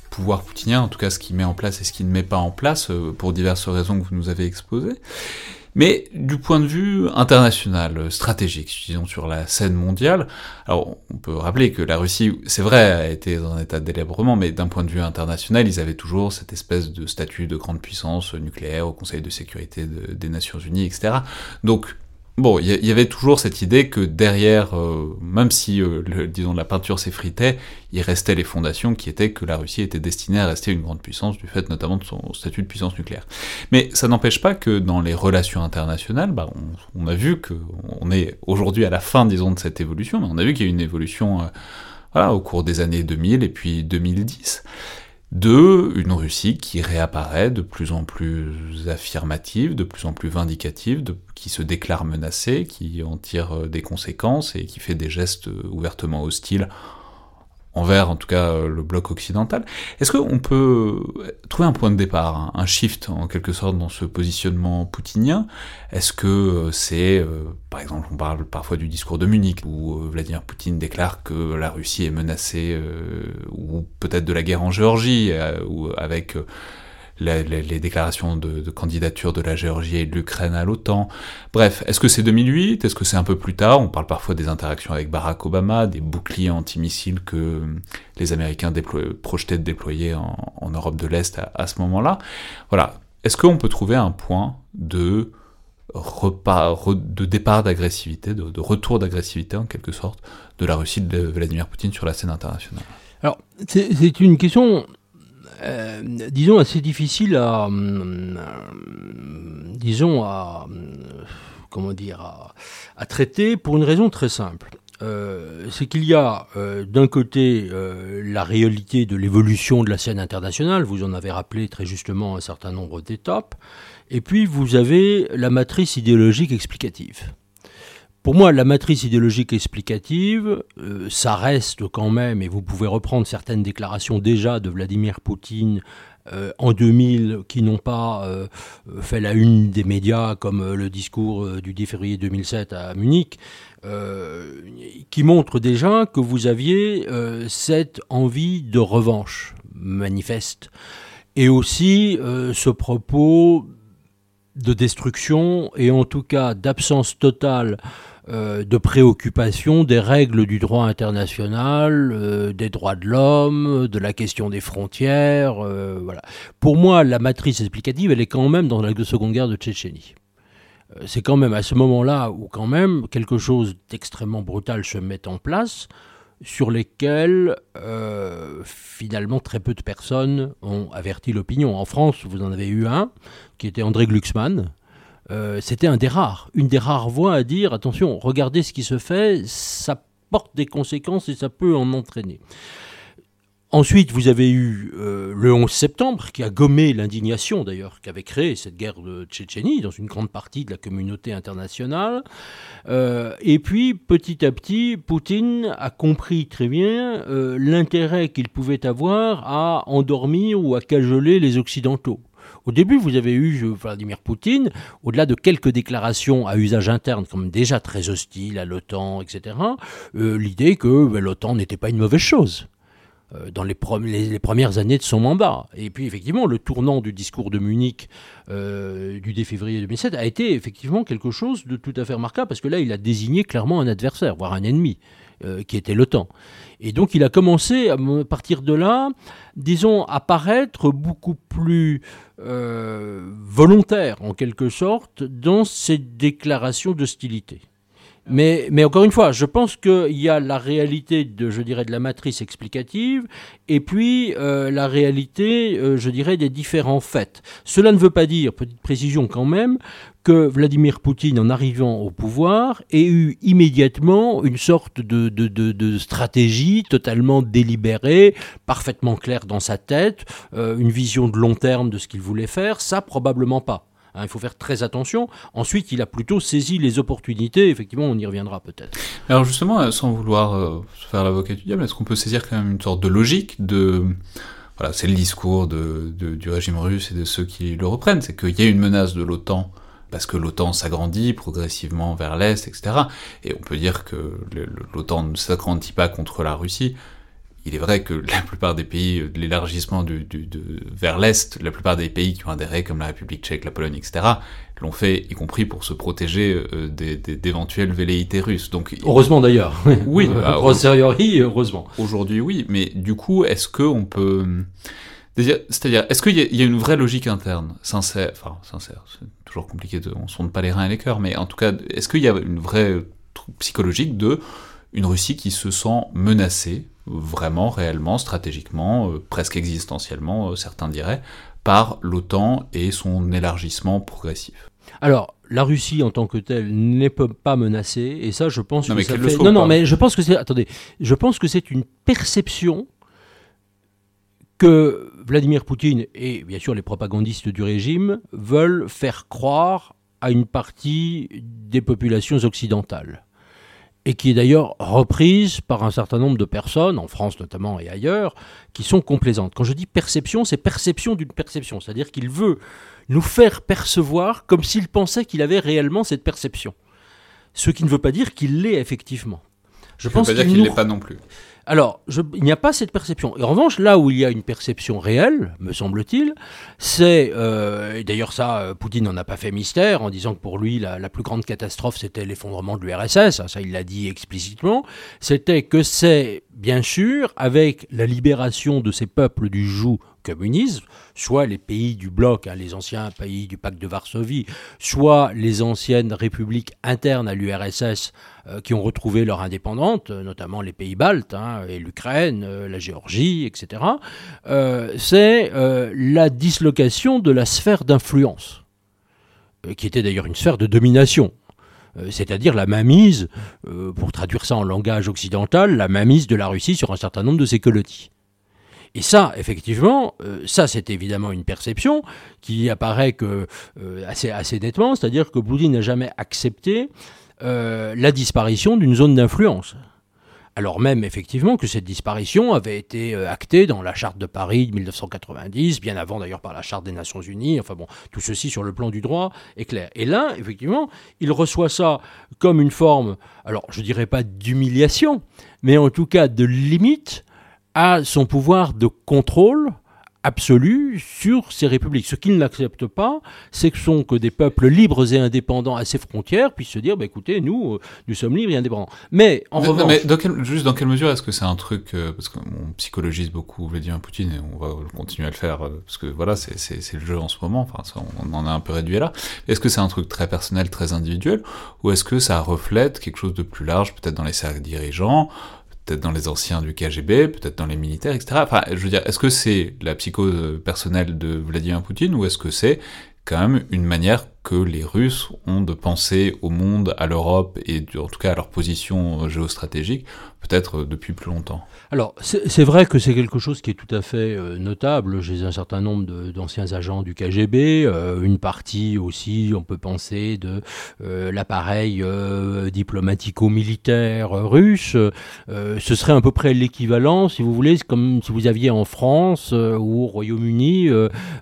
pouvoir poutinien, en tout cas ce qu'il met en place et ce qu'il ne met pas en place, euh, pour diverses raisons que vous nous avez exposées. Mais du point de vue international, euh, stratégique, disons sur la scène mondiale, alors on peut rappeler que la Russie, c'est vrai, a été dans un état de délabrement, mais d'un point de vue international, ils avaient toujours cette espèce de statut de grande puissance nucléaire au Conseil de sécurité de- des Nations Unies, etc. Donc Bon, il y, avait toujours cette idée que derrière, euh, même si, euh, le, disons, la peinture s'effritait, il restait les fondations qui étaient que la Russie était destinée à rester une grande puissance, du fait notamment de son statut de puissance nucléaire. Mais ça n'empêche pas que dans les relations internationales, bah, on, a vu que on est aujourd'hui à la fin, disons, de cette évolution, mais on a vu qu'il y a eu une évolution, euh, voilà, au cours des années 2000 et puis 2010 de une Russie qui réapparaît de plus en plus affirmative, de plus en plus vindicative, qui se déclare menacée, qui en tire euh, des conséquences et qui fait des gestes euh, ouvertement hostiles envers en tout cas euh, le bloc occidental. Est-ce qu'on peut trouver un point de départ, un, un shift en quelque sorte dans ce positionnement poutinien? Est-ce que euh, c'est, euh, par exemple, on parle parfois du discours de Munich, où Vladimir Poutine déclare que la Russie est menacée, ou peut-être de la guerre en Géorgie, ou avec les déclarations de, candidature de la Géorgie et de l'Ukraine à l'OTAN. Bref, est-ce que c'est 2008 Est-ce que c'est un peu plus tard? On parle parfois des interactions avec Barack Obama, des boucliers antimissiles que les Américains projetaient de déployer en, Europe de l'Est à, ce moment-là. Voilà. Est-ce qu'on peut trouver un point de de départ d'agressivité, de, de retour d'agressivité en quelque sorte, de la Russie de Vladimir Poutine sur la scène internationale? Alors, c'est une question euh, disons, assez difficile à, hum, euh, disons, à, hum, comment dire, à, traiter pour une raison très simple. Euh, c'est qu'il y a euh, d'un côté la réalité de l'évolution de la scène internationale, vous en avez rappelé très justement un certain nombre d'étapes, et puis vous avez la matrice idéologique explicative. Pour moi, la matrice idéologique explicative, euh, ça reste quand même, et vous pouvez reprendre certaines déclarations déjà de Vladimir Poutine euh, en 2000 qui n'ont pas euh, fait la une des médias, comme le discours du 10 février 2007 à Munich, qui montrent déjà que vous aviez cette envie de revanche manifeste, et aussi ce propos de destruction et en tout cas d'absence totale euh, de préoccupation des règles du droit international, euh, des droits de l'homme, de la question des frontières. euh, voilà. Pour moi, la matrice explicative, elle est quand même dans la Seconde Guerre de Tchétchénie. C'est quand même à ce moment-là où quand même quelque chose d'extrêmement brutal se met en place, sur lesquels euh, finalement très peu de personnes ont averti l'opinion. En France, vous en avez eu un, qui était André Glucksmann, euh, c'était un des rares, une des rares voix à dire attention, regardez ce qui se fait, ça porte des conséquences et ça peut en entraîner. Ensuite, vous avez eu euh, le 11 septembre, qui a gommé l'indignation d'ailleurs, qu'avait créé cette guerre de Tchétchénie dans une grande partie de la communauté internationale. Euh, et puis, petit à petit, Poutine a compris très bien euh, l'intérêt qu'il pouvait avoir à endormir ou à cajoler les Occidentaux. Au début, vous avez eu Vladimir Poutine, au-delà de quelques déclarations à usage interne, comme déjà très hostile à l'OTAN, etc., l'idée que ben, l'OTAN n'était pas une mauvaise chose dans les, premières années de son mandat. Et puis effectivement, le tournant du discours de Munich euh, du 10 février 2007 a été effectivement quelque chose de tout à fait remarquable, parce que là, il a désigné clairement un adversaire, voire un ennemi, euh, qui était l'OTAN. Et donc il a commencé, à partir de là, disons, à paraître beaucoup plus euh, volontaire, en quelque sorte, dans ses déclarations d'hostilité. Mais, mais encore une fois, je pense qu'il y a la réalité de, je dirais, de la matrice explicative, et puis euh, la réalité, euh, je dirais, des différents faits. Cela ne veut pas dire, petite précision quand même, que Vladimir Poutine, en arrivant au pouvoir, ait eu immédiatement une sorte de, de, de, de stratégie totalement délibérée, parfaitement claire dans sa tête, euh, une vision de long terme de ce qu'il voulait faire. Ça, probablement pas. Hein, il faut faire très attention. Ensuite, il a plutôt saisi les opportunités. Effectivement, on y reviendra peut-être. Alors justement, euh, sans vouloir euh, faire l'avocat du diable, est-ce qu'on peut saisir quand même une sorte de logique de... Voilà, c'est le discours du régime russe et de ceux qui le reprennent, c'est qu'il y a une menace de l'OTAN parce que l'OTAN s'agrandit progressivement vers l'Est, etc. Et on peut dire que l'OTAN ne s'agrandit pas contre la Russie. Il est vrai que la plupart des pays, euh, de l'élargissement du, du- de- vers l'Est, la plupart des pays qui ont adhéré, comme la République tchèque, la Pologne, etc., l'ont fait, y compris pour se protéger euh, d'éventuelles velléités russes. Donc, Heureusement d'ailleurs. Oui, Euh, bah, a posteriori, heureusement. Aujourd'hui, oui, mais du coup, est-ce que on peut, c'est-à-dire, est-ce qu'il y, y a une vraie logique interne, sincère, enfin sincère, c'est toujours compliqué de, on sonde pas les reins et les cœurs, mais en tout cas, est-ce qu'il y a une vraie truc psychologique de une Russie qui se sent menacée, vraiment, réellement, stratégiquement, euh, presque existentiellement, euh, certains diraient, par l'OTAN et son élargissement progressif. Alors, la Russie en tant que telle n'est pas menacée, et ça, je pense Non, que mais ça fait... Non, non, mais je pense que c'est... Attendez, je pense que c'est une perception que Vladimir Poutine et bien sûr les propagandistes du régime veulent faire croire à une partie des populations occidentales. Et qui est d'ailleurs reprise par un certain nombre de personnes, en France notamment et ailleurs, qui sont complaisantes. Quand je dis perception, c'est perception d'une perception. C'est-à-dire qu'il veut nous faire percevoir comme s'il pensait qu'il avait réellement cette perception. Ce qui ne veut pas dire qu'il l'est effectivement. Je ne pense veux pas dire qu'il nous l'est pas non plus. Alors, il n'y a pas cette perception. Et en revanche, là où il y a une perception réelle, me semble-t-il, c'est, euh, et d'ailleurs ça, euh, Poutine n'en a pas fait mystère en disant que pour lui, la, la plus grande catastrophe, c'était l'effondrement de l'URSS, ça il l'a dit explicitement, c'était que c'est, bien sûr, avec la libération de ces peuples du joug communisme, soit les pays du bloc, hein, les anciens pays du pacte de Varsovie, soit les anciennes républiques internes à l'URSS euh, qui ont retrouvé leur indépendance, euh, notamment les pays baltes hein, et l'Ukraine, euh, la Géorgie, etc., c'est la dislocation de la sphère d'influence, qui était d'ailleurs une sphère de domination. C'est-à-dire la mainmise, pour traduire ça en langage occidental, la mainmise de la Russie sur un certain nombre de ses colonies. Et ça, effectivement, euh, ça c'est évidemment une perception qui apparaît euh, assez, nettement, c'est-à-dire que Poutine n'a jamais accepté euh, la disparition d'une zone d'influence. Alors même effectivement que cette disparition avait été actée dans la charte de Paris de 1990, bien avant d'ailleurs par la charte des Nations Unies, enfin bon, tout ceci sur le plan du droit est clair. Et là, effectivement, il reçoit ça comme une forme, alors je dirais pas d'humiliation, mais en tout cas de limite à son pouvoir de contrôle absolu sur ces républiques. Ce qu'il n'accepte pas, c'est que sont que des peuples libres et indépendants à ses frontières puissent se dire, bah, écoutez, nous, euh, nous sommes libres et indépendants. Mais en mais, revanche, mais dans quel- juste dans quelle mesure est-ce que c'est un truc euh, parce qu'on psychologise beaucoup Vladimir Poutine et on va continuer à le faire euh, parce que voilà c'est le jeu en ce moment enfin ça, on en a un peu réduit là est-ce que c'est un truc très personnel très individuel ou est-ce que ça reflète quelque chose de plus large peut-être dans les cercles dirigeants peut-être dans les anciens du KGB peut-être dans les militaires etc enfin je veux dire est-ce que c'est la psychose personnelle de Vladimir Poutine ou est-ce que c'est quand même une manière que les Russes ont de penser au monde, à l'Europe et en tout cas à leur position euh, géostratégique, peut-être euh, depuis plus longtemps. Alors, c'est vrai que c'est quelque chose qui est tout à fait euh, notable chez un certain nombre d'anciens agents du KGB, une partie aussi, on peut penser, de l'appareil diplomatico-militaire russe. Ce serait à peu près l'équivalent, si vous voulez, comme si vous aviez en France ou au Royaume-Uni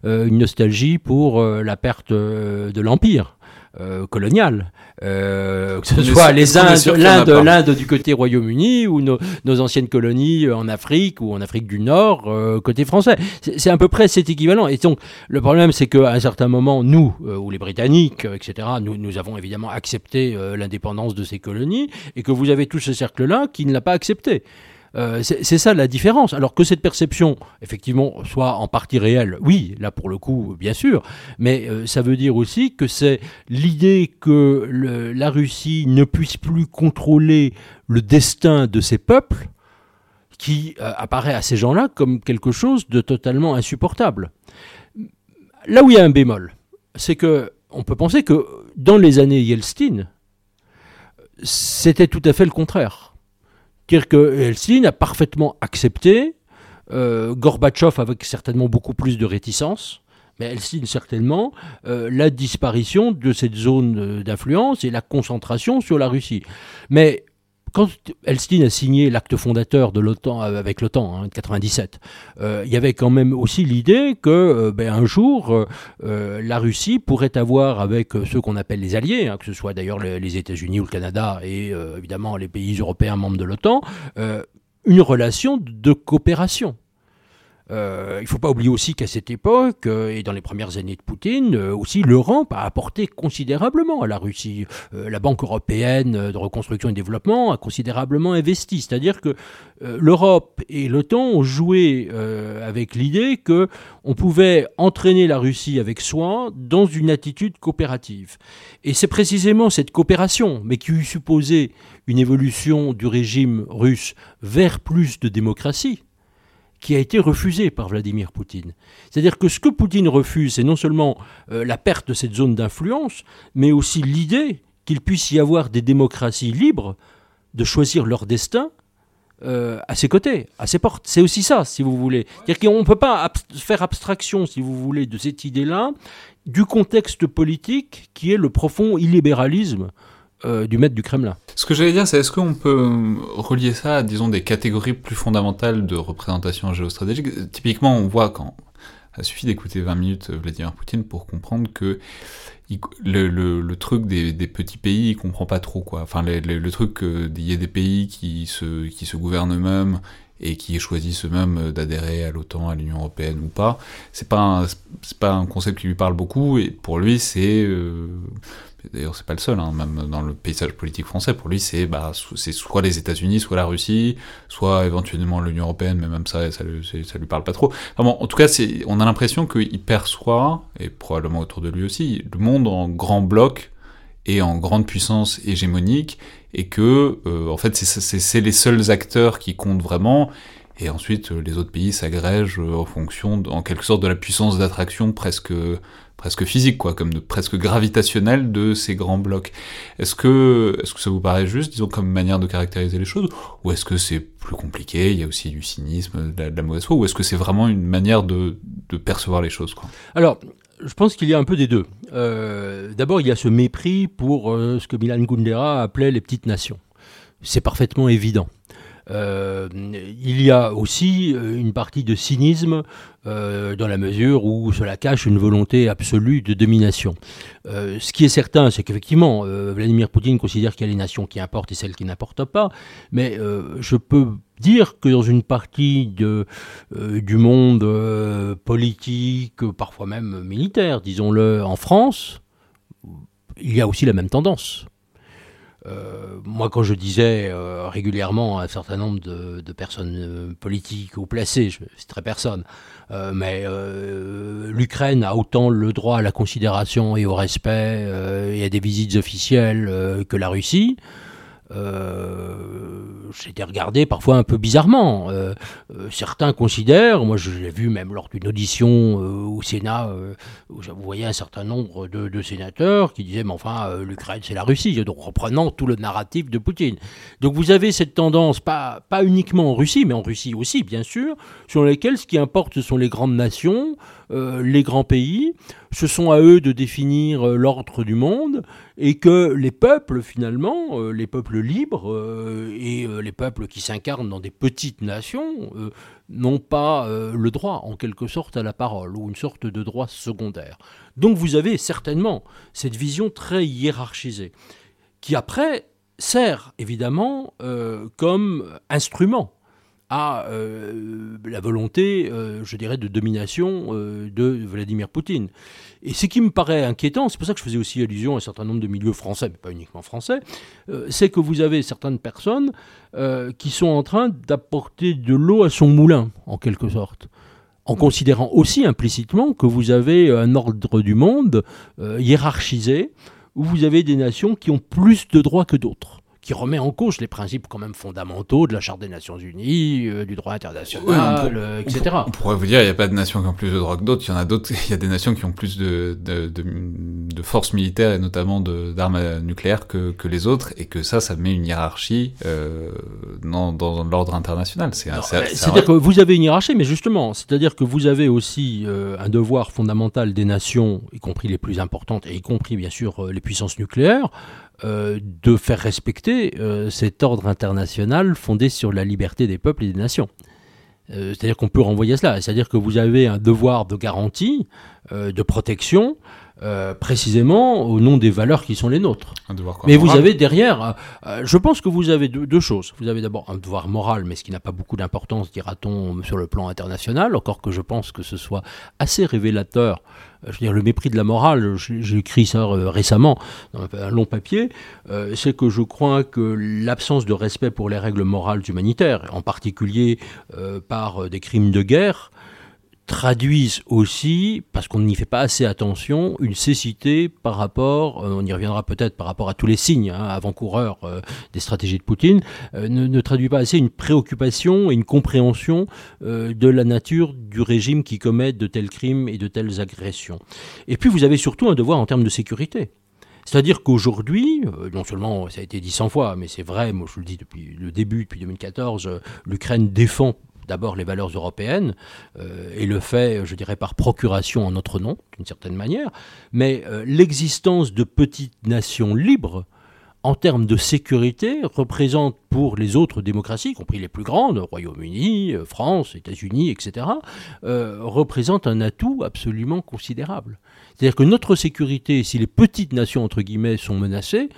une nostalgie pour la perte de l'Empire. Euh, colonial, Euh, que ce soit les Indes, l'Inde, l'Inde du côté Royaume-Uni ou nos, nos anciennes colonies euh, en Afrique ou en Afrique du Nord euh, côté français. C'est à peu près cet équivalent. Et donc le problème, c'est qu'à un certain moment, nous ou les Britanniques, etc., nous, nous avons évidemment accepté l'indépendance de ces colonies et que vous avez tout ce cercle-là qui ne l'a pas accepté. Euh, c'est ça la différence. Alors que cette perception, effectivement, soit en partie réelle, oui, là pour le coup, bien sûr, mais euh, ça veut dire aussi que c'est l'idée que la Russie ne puisse plus contrôler le destin de ses peuples qui euh, apparaît à ces gens-là comme quelque chose de totalement insupportable. Là où il y a un bémol, c'est que on peut penser que dans les années Yeltsin, c'était tout à fait le contraire. C'est-à-dire que Yeltsin a parfaitement accepté, euh, Gorbatchev avec certainement beaucoup plus de réticence, mais Yeltsin certainement, euh, la disparition de cette zone euh, d'influence et la concentration sur la Russie. Mais quand Elstine a signé l'acte fondateur de l'OTAN euh, avec l'OTAN en 97, euh, il y avait quand même aussi l'idée que euh, ben, un jour la Russie pourrait avoir avec ceux qu'on appelle les alliés, hein, que ce soit d'ailleurs les, États-Unis ou le Canada et évidemment les pays européens membres de l'OTAN, une relation de coopération. Euh, il ne faut pas oublier aussi qu'à cette époque, euh, et dans les premières années de Poutine, euh, aussi l'Europe a apporté considérablement à la Russie. La Banque européenne de reconstruction et développement a considérablement investi. C'est-à-dire que l'Europe et l'OTAN ont joué avec l'idée que on pouvait entraîner la Russie avec soi dans une attitude coopérative. Et c'est précisément cette coopération, mais qui eût supposé une évolution du régime russe vers plus de démocratie, qui a été refusé par Vladimir Poutine. C'est-à-dire que ce que Poutine refuse, c'est non seulement euh, la perte de cette zone d'influence, mais aussi l'idée qu'il puisse y avoir des démocraties libres de choisir leur destin euh, à ses côtés, à ses portes. C'est aussi ça, si vous voulez. C'est-à-dire qu'on ne peut pas faire abstraction, si vous voulez, de cette idée-là, du contexte politique qui est le profond illibéralisme euh, du maître du Kremlin. Ce que j'allais dire, c'est est-ce qu'on peut euh, relier ça à, disons, des catégories plus fondamentales de représentation géostratégique? Typiquement, on voit quand... Il suffit d'écouter 20 minutes euh, Vladimir Poutine pour comprendre que le, truc des, petits pays, il comprend pas trop, quoi. Enfin, le, truc qu'il y ait des pays qui se, gouvernent eux-mêmes et qui choisissent eux-mêmes d'adhérer à l'OTAN, à l'Union Européenne ou pas, c'est pas pas un concept qui lui parle beaucoup, et pour lui, c'est... d'ailleurs c'est pas le seul, hein, même dans le paysage politique français, pour lui c'est bah, soit les États-Unis, soit la Russie, soit éventuellement l'Union Européenne, mais même ça, ça, lui- parle pas trop. En tout cas, on a l'impression qu'il perçoit, et probablement autour de lui aussi, le monde en grand bloc et en grande puissance hégémonique, et que euh, en fait c'est, les seuls acteurs qui comptent vraiment, et ensuite les autres pays s'agrègent euh, en fonction, en quelque sorte, de la puissance d'attraction presque presque physique, quoi, comme de, presque gravitationnelle de ces grands blocs. Est-ce que, est-ce que ça vous paraît juste, disons, comme manière de caractériser les choses, ou est-ce que c'est plus compliqué, il y a aussi du cynisme, de la, de la mauvaise foi, ou est-ce que c'est vraiment une manière de, de percevoir les choses, quoi? Alors, je pense qu'il y a un peu des deux. Euh, D'abord, il y a ce mépris pour euh, ce que Milan Kundera appelait les petites nations. C'est parfaitement évident. Euh, il y a aussi euh, une partie de cynisme euh, dans la mesure où cela cache une volonté absolue de domination. Ce qui est certain, c'est qu'effectivement, Vladimir Poutine considère qu'il y a les nations qui importent et celles qui n'importent pas, mais je peux dire que dans une partie du monde politique, parfois même militaire, disons-le, en France, il y a aussi la même tendance. Euh, moi, quand je disais euh, régulièrement à un certain nombre de, personnes euh, politiques ou placées, je ne citerai personne, mais l'Ukraine a autant le droit à la considération et au respect et à des visites officielles que la Russie. Euh, J'étais regardé parfois un peu bizarrement. Euh, euh, certains considèrent, moi je l'ai vu même lors d'une audition euh, au Sénat, où je voyais un certain nombre de, sénateurs qui disaient, mais enfin, l'Ukraine c'est la Russie, donc reprenant tout le narratif de Poutine. Donc vous avez cette tendance, pas, pas uniquement en Russie, mais en Russie aussi, bien sûr, sur lesquelles ce qui importe ce sont les grandes nations, euh, les grands pays, ce sont à eux de définir euh, l'ordre du monde, et que les peuples, finalement, euh, les peuples libres et les peuples qui s'incarnent dans des petites nations, n'ont pas le droit, en quelque sorte, à la parole, ou une sorte de droit secondaire. Donc vous avez certainement cette vision très hiérarchisée, qui après sert évidemment comme instrument à euh, la volonté, euh, je dirais, de domination euh, de Vladimir Poutine. Et ce qui me paraît inquiétant, c'est pour ça que je faisais aussi allusion à un certain nombre de milieux français, mais pas uniquement français, c'est que vous avez certaines personnes qui sont en train d'apporter de l'eau à son moulin, en quelque sorte en considérant aussi implicitement que vous avez un ordre du monde hiérarchisé, où vous avez des nations qui ont plus de droits que d'autres, qui remet en cause les principes quand même fondamentaux de la Charte des Nations Unies, euh, du droit international, Ouais, on peut- euh, etc. On pourrait vous dire, il n'y a pas de nation qui ont plus de droits que d'autres. Il y en a d'autres. Il y a des nations qui ont plus de, de, de, de forces militaires et notamment d'armes nucléaires que, que les autres, et que ça, ça met une hiérarchie euh, dans, dans l'ordre international. C'est-à-dire que vous avez une hiérarchie, mais justement, c'est-à-dire que vous avez aussi un devoir fondamental des nations, y compris les plus importantes, et y compris bien sûr les puissances nucléaires, euh, de faire respecter euh, cet ordre international fondé sur la liberté des peuples et des nations. Euh, c'est-à-dire qu'on peut renvoyer cela, c'est-à-dire que vous avez un devoir de garantie, de protection, euh, précisément au nom des valeurs qui sont les nôtres. un devoir Mais vous avez derrière, euh, euh, je pense que vous avez deux, deux choses. Vous avez d'abord un devoir moral, mais ce qui n'a pas beaucoup d'importance, dira-t-on, sur le plan international, encore que je pense que ce soit assez révélateur. Je veux dire, le mépris de la morale, j'ai écrit ça récemment dans un- long papier, euh, c'est que je crois que l'absence de respect pour les règles morales humanitaires, en particulier par des crimes de guerre, traduisent aussi, parce qu'on n'y fait pas assez attention, une cécité par rapport, euh, on y reviendra peut-être par rapport à tous les signes hein, avant-coureurs euh, des stratégies de Poutine, euh, ne, traduit pas assez une préoccupation et une compréhension de la nature du régime qui commet de tels crimes et de telles agressions. Et puis vous avez surtout un devoir en termes de sécurité. C'est-à-dire qu'aujourd'hui, non seulement ça a été dit 100 fois, mais c'est vrai, moi je le dis depuis le début, depuis 2014, euh, l'Ukraine défend d'abord les valeurs européennes euh, et le fait, je dirais, par procuration en notre nom, d'une certaine manière, mais euh, l'existence de petites nations libres en termes de sécurité représente pour les autres démocraties, y compris les plus grandes, Royaume-Uni, euh, France, États-Unis, etc., représente un atout absolument considérable. C'est-à-dire que notre sécurité, si les petites nations, entre guillemets, sont menacées,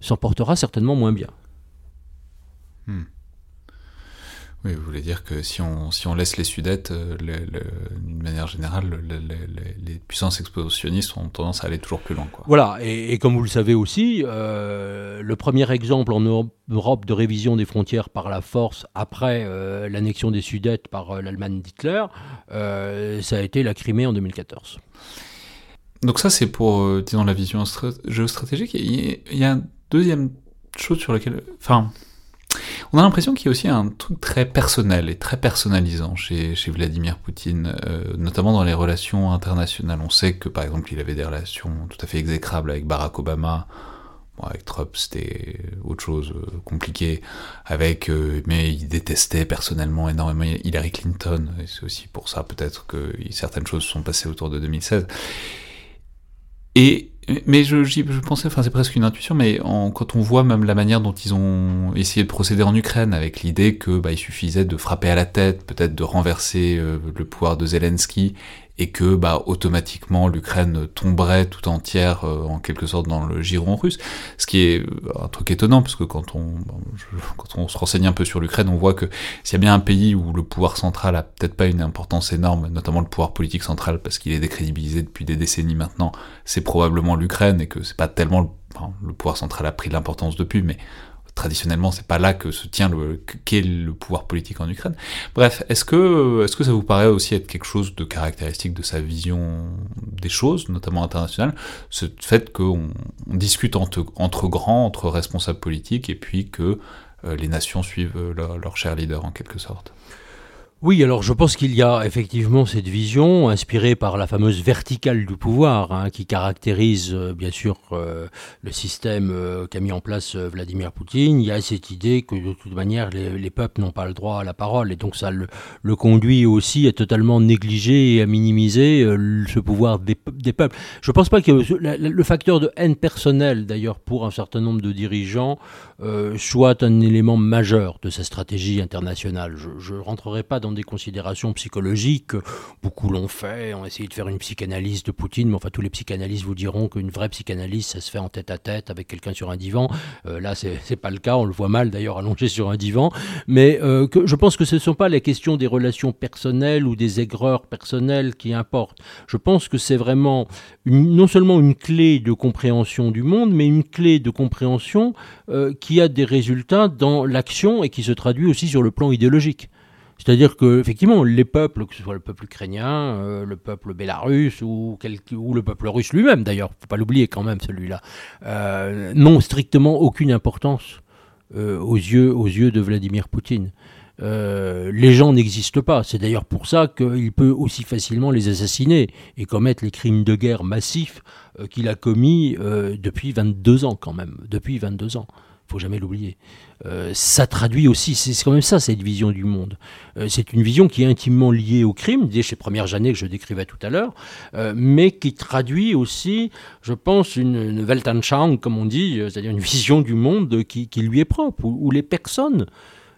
s'en portera certainement moins bien. Oui, vous voulez dire que si on, si on laisse les Sudètes, euh, d'une manière générale, le- le- le- les puissances expansionnistes ont tendance à aller toujours plus loin. Quoi. Voilà, et, et comme vous le savez aussi, euh, le premier exemple en Europe- de révision des frontières par la force après euh, l'annexion des Sudètes par euh, l'Allemagne d'Hitler, ça a été la Crimée en 2014. Donc ça, c'est pour, disons, la vision stra- géostratégique. Il y, a- il y a une deuxième chose sur laquelle... Enfin, on a l'impression qu'il y a aussi un truc très personnel et très personnalisant chez, Vladimir Poutine, euh, notamment dans les relations internationales. On sait que, par exemple, il avait des relations tout à fait exécrables avec Barack Obama. Bon, avec Trump, c'était autre chose, euh, compliqué. Avec, euh, mais il détestait personnellement énormément Hillary Clinton. C'est aussi pour ça, peut-être, que certaines choses se sont passées autour de 2016. Et mais je, je pensais, enfin c'est presque une intuition, mais en- quand on voit même la manière dont ils ont essayé de procéder en Ukraine, avec l'idée que bah, il suffisait de frapper à la tête, peut-être de renverser euh, le pouvoir de Zelensky, et que bah automatiquement l'Ukraine tomberait tout entière euh, en quelque sorte dans le giron russe, ce qui est euh, un truc étonnant parce que quand on quand on se renseigne un peu sur l'Ukraine, on voit que s'il y a bien un pays où le pouvoir central a peut-être pas une importance énorme, notamment le pouvoir politique central parce qu'il est décrédibilisé depuis des décennies maintenant, c'est probablement l'Ukraine et que c'est pas tellement le, le pouvoir central a pris l'importance depuis, mais traditionnellement c'est pas là que se tient le qu'est le pouvoir politique en Ukraine. Bref, est-ce que est-ce que ça vous paraît aussi être quelque chose de caractéristique de sa vision des choses, notamment internationale, ce fait qu'on on discute entre, grands, entre responsables politiques, et puis que euh, les nations suivent euh, leur cher leader en quelque sorte? Oui, alors je pense qu'il y a effectivement cette vision inspirée par la fameuse verticale du pouvoir hein, qui caractérise euh, bien sûr euh, le système euh, qu'a mis en place Vladimir Poutine. Il y a cette idée que de toute manière les, les peuples n'ont pas le droit à la parole et donc ça le, conduit aussi à totalement négliger et à minimiser ce pouvoir des, pe- des peuples. Je pense pas que le facteur de haine personnelle d'ailleurs pour un certain nombre de dirigeants euh, soit un élément majeur de sa stratégie internationale. Je ne rentrerai pas dans des considérations psychologiques. Beaucoup l'ont fait, ont essayé de faire une psychanalyse de Poutine, mais enfin tous les psychanalystes vous diront qu'une vraie psychanalyse, ça se fait en tête à tête avec quelqu'un sur un divan. Euh, là, c'est c'est pas le cas, on le voit mal d'ailleurs allongé sur un divan. Mais euh, je pense que ce ne sont pas les questions des relations personnelles ou des aigreurs personnelles qui importent. Je pense que c'est vraiment non seulement une clé de compréhension du monde, mais une clé de compréhension euh, qui a des résultats dans l'action et qui se traduit aussi sur le plan idéologique. C'est-à-dire que effectivement, les peuples, que ce soit le peuple ukrainien, euh, le peuple bélarusse ou, ou le peuple russe lui-même, d'ailleurs, faut pas l'oublier quand même celui-là, euh, n'ont strictement aucune importance aux yeux aux yeux de Vladimir Poutine. Euh, les gens n'existent pas. C'est d'ailleurs pour ça qu'il peut aussi facilement les assassiner et commettre les crimes de guerre massifs euh, qu'il a commis euh, depuis 22 ans quand même. Depuis 22 ans. faut jamais l'oublier. Ça traduit aussi, c'est quand même ça, cette vision du monde. C'est une vision qui est intimement liée au crime, dès ces premières années que je décrivais tout à l'heure, mais qui traduit aussi, je pense, une, une Weltanschauung, comme on dit, c'est-à-dire une vision du monde qui, qui lui est propre, où, où les personnes,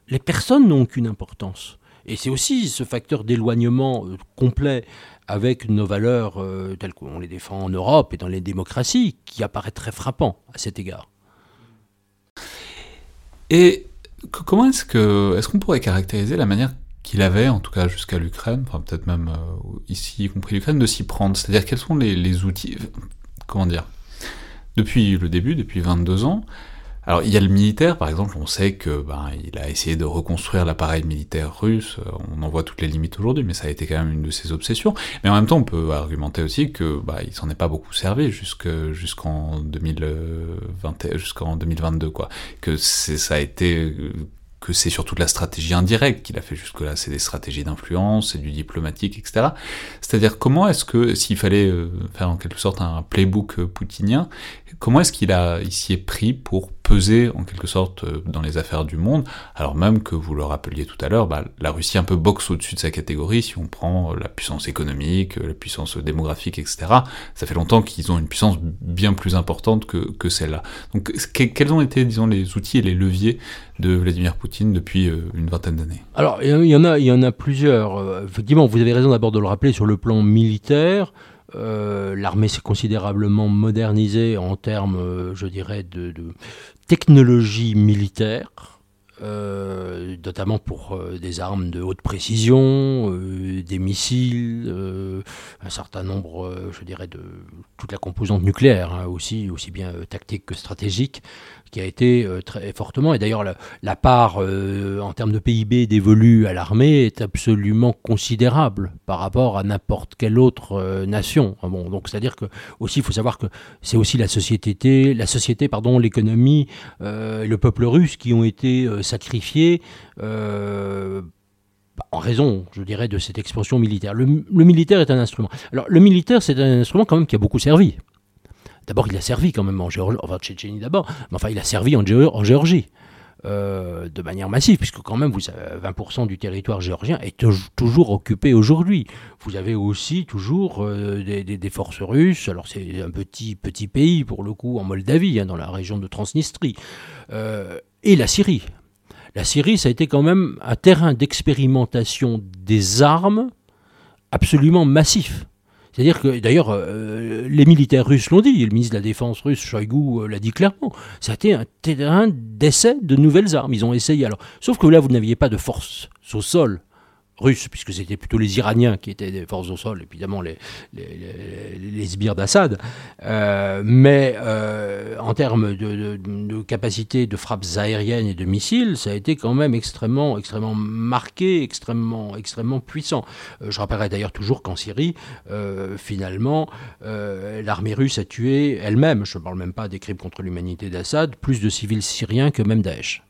les personnes n'ont aucune importance. Et c'est aussi ce facteur d'éloignement euh, complet avec nos valeurs euh, telles qu'on les défend en Europe et dans les démocraties qui apparaît très frappant à cet égard. Et comment est-ce que est-ce qu'on pourrait caractériser la manière qu'il avait, en tout cas jusqu'à l'Ukraine, peut-être même euh, ici y compris l'Ukraine, de s'y prendre? C'est-à-dire quels sont les, les outils Comment dire? Depuis le début, depuis 22 ans, alors il y a le militaire, par exemple, on sait que ben, il a essayé de reconstruire l'appareil militaire russe, euh, on en voit toutes les limites aujourd'hui, mais ça a été quand même une de ses obsessions. Mais en même temps, on peut argumenter aussi que bah, il s'en est pas beaucoup servi jusque- jusqu'en 2020 jusqu'en 2022, quoi. Que ça a été euh, que c'est surtout de la stratégie indirecte qu'il a fait jusque-là, c'est des stratégies d'influence, c'est du diplomatique, etc. C'est-à-dire comment est-ce que, s'il fallait euh, faire en quelque sorte un playbook euh, poutinien, comment est-ce qu'il a, il s'y est pris pour peser en quelque sorte euh, dans les affaires du monde, alors même que vous le rappeliez tout à l'heure, bah, la Russie un peu boxe au-dessus de sa catégorie si on prend euh, la puissance économique, euh, la puissance démographique, etc. Ça fait longtemps qu'ils ont une puissance bien plus importante que, que celle-là. Donc que- quels ont été, disons, les outils et les leviers de Vladimir Poutine depuis une vingtaine d'années? Alors, il y en- a, il y en a plusieurs. Effectivement, vous avez raison d'abord de le rappeler sur le plan militaire. Euh, L'armée s'est considérablement modernisée en termes, euh, je dirais, de, technologie militaire. euh, notamment pour des armes de haute précision, des missiles, un certain nombre, je dirais, de toute la composante nucléaire, hein, aussi, aussi bien tactique que stratégique, qui a été euh, très fortement, et d'ailleurs la, part euh, en termes de PIB dévolue à l'armée est absolument considérable par rapport à n'importe quelle autre euh, nation. Ah c'est-à-dire que aussi, faut savoir que c'est aussi la société, la société, pardon, l'économie, le peuple russe qui ont été sacrifiés. euh, en raison, je dirais, de cette expansion militaire. Le, le militaire est un instrument. Alors, le militaire, c'est un instrument quand même qui a beaucoup servi. D'abord, il a servi quand même en Géorgie, enfin, Tchétchénie d'abord, mais enfin, il a servi en, Géo- en Géorgie. euh, de manière massive, puisque quand même vous avez 20% du territoire géorgien est tou- toujours occupé aujourd'hui. Vous avez aussi toujours euh, des forces russes, alors c'est un petit, petit pays pour le coup en Moldavie, hein, dans la région de Transnistrie, Euh, et la Syrie. La Syrie, ça a été quand même un terrain d'expérimentation des armes absolument massif. C'est-à-dire que, d'ailleurs, euh, les militaires russes l'ont dit, le ministre de la Défense russe, Shoigu, euh, l'a dit clairement, ça a été un terrain d'essai de nouvelles armes. Ils ont essayé. Alors, sauf que là, vous n'aviez pas de force au sol russe, puisque c'était plutôt les Iraniens qui étaient des forces au sol, évidemment les, les, sbires d'Assad. Euh, mais euh, en termes de, de- capacité de frappes aériennes et de missiles, ça a été quand même extrêmement, extrêmement marqué, extrêmement, extrêmement puissant. Euh, je rappellerai d'ailleurs toujours qu'en Syrie, finalement, l'armée russe a tué elle-même, je ne parle même pas des crimes contre l'humanité d'Assad, plus de civils syriens que même Daesh.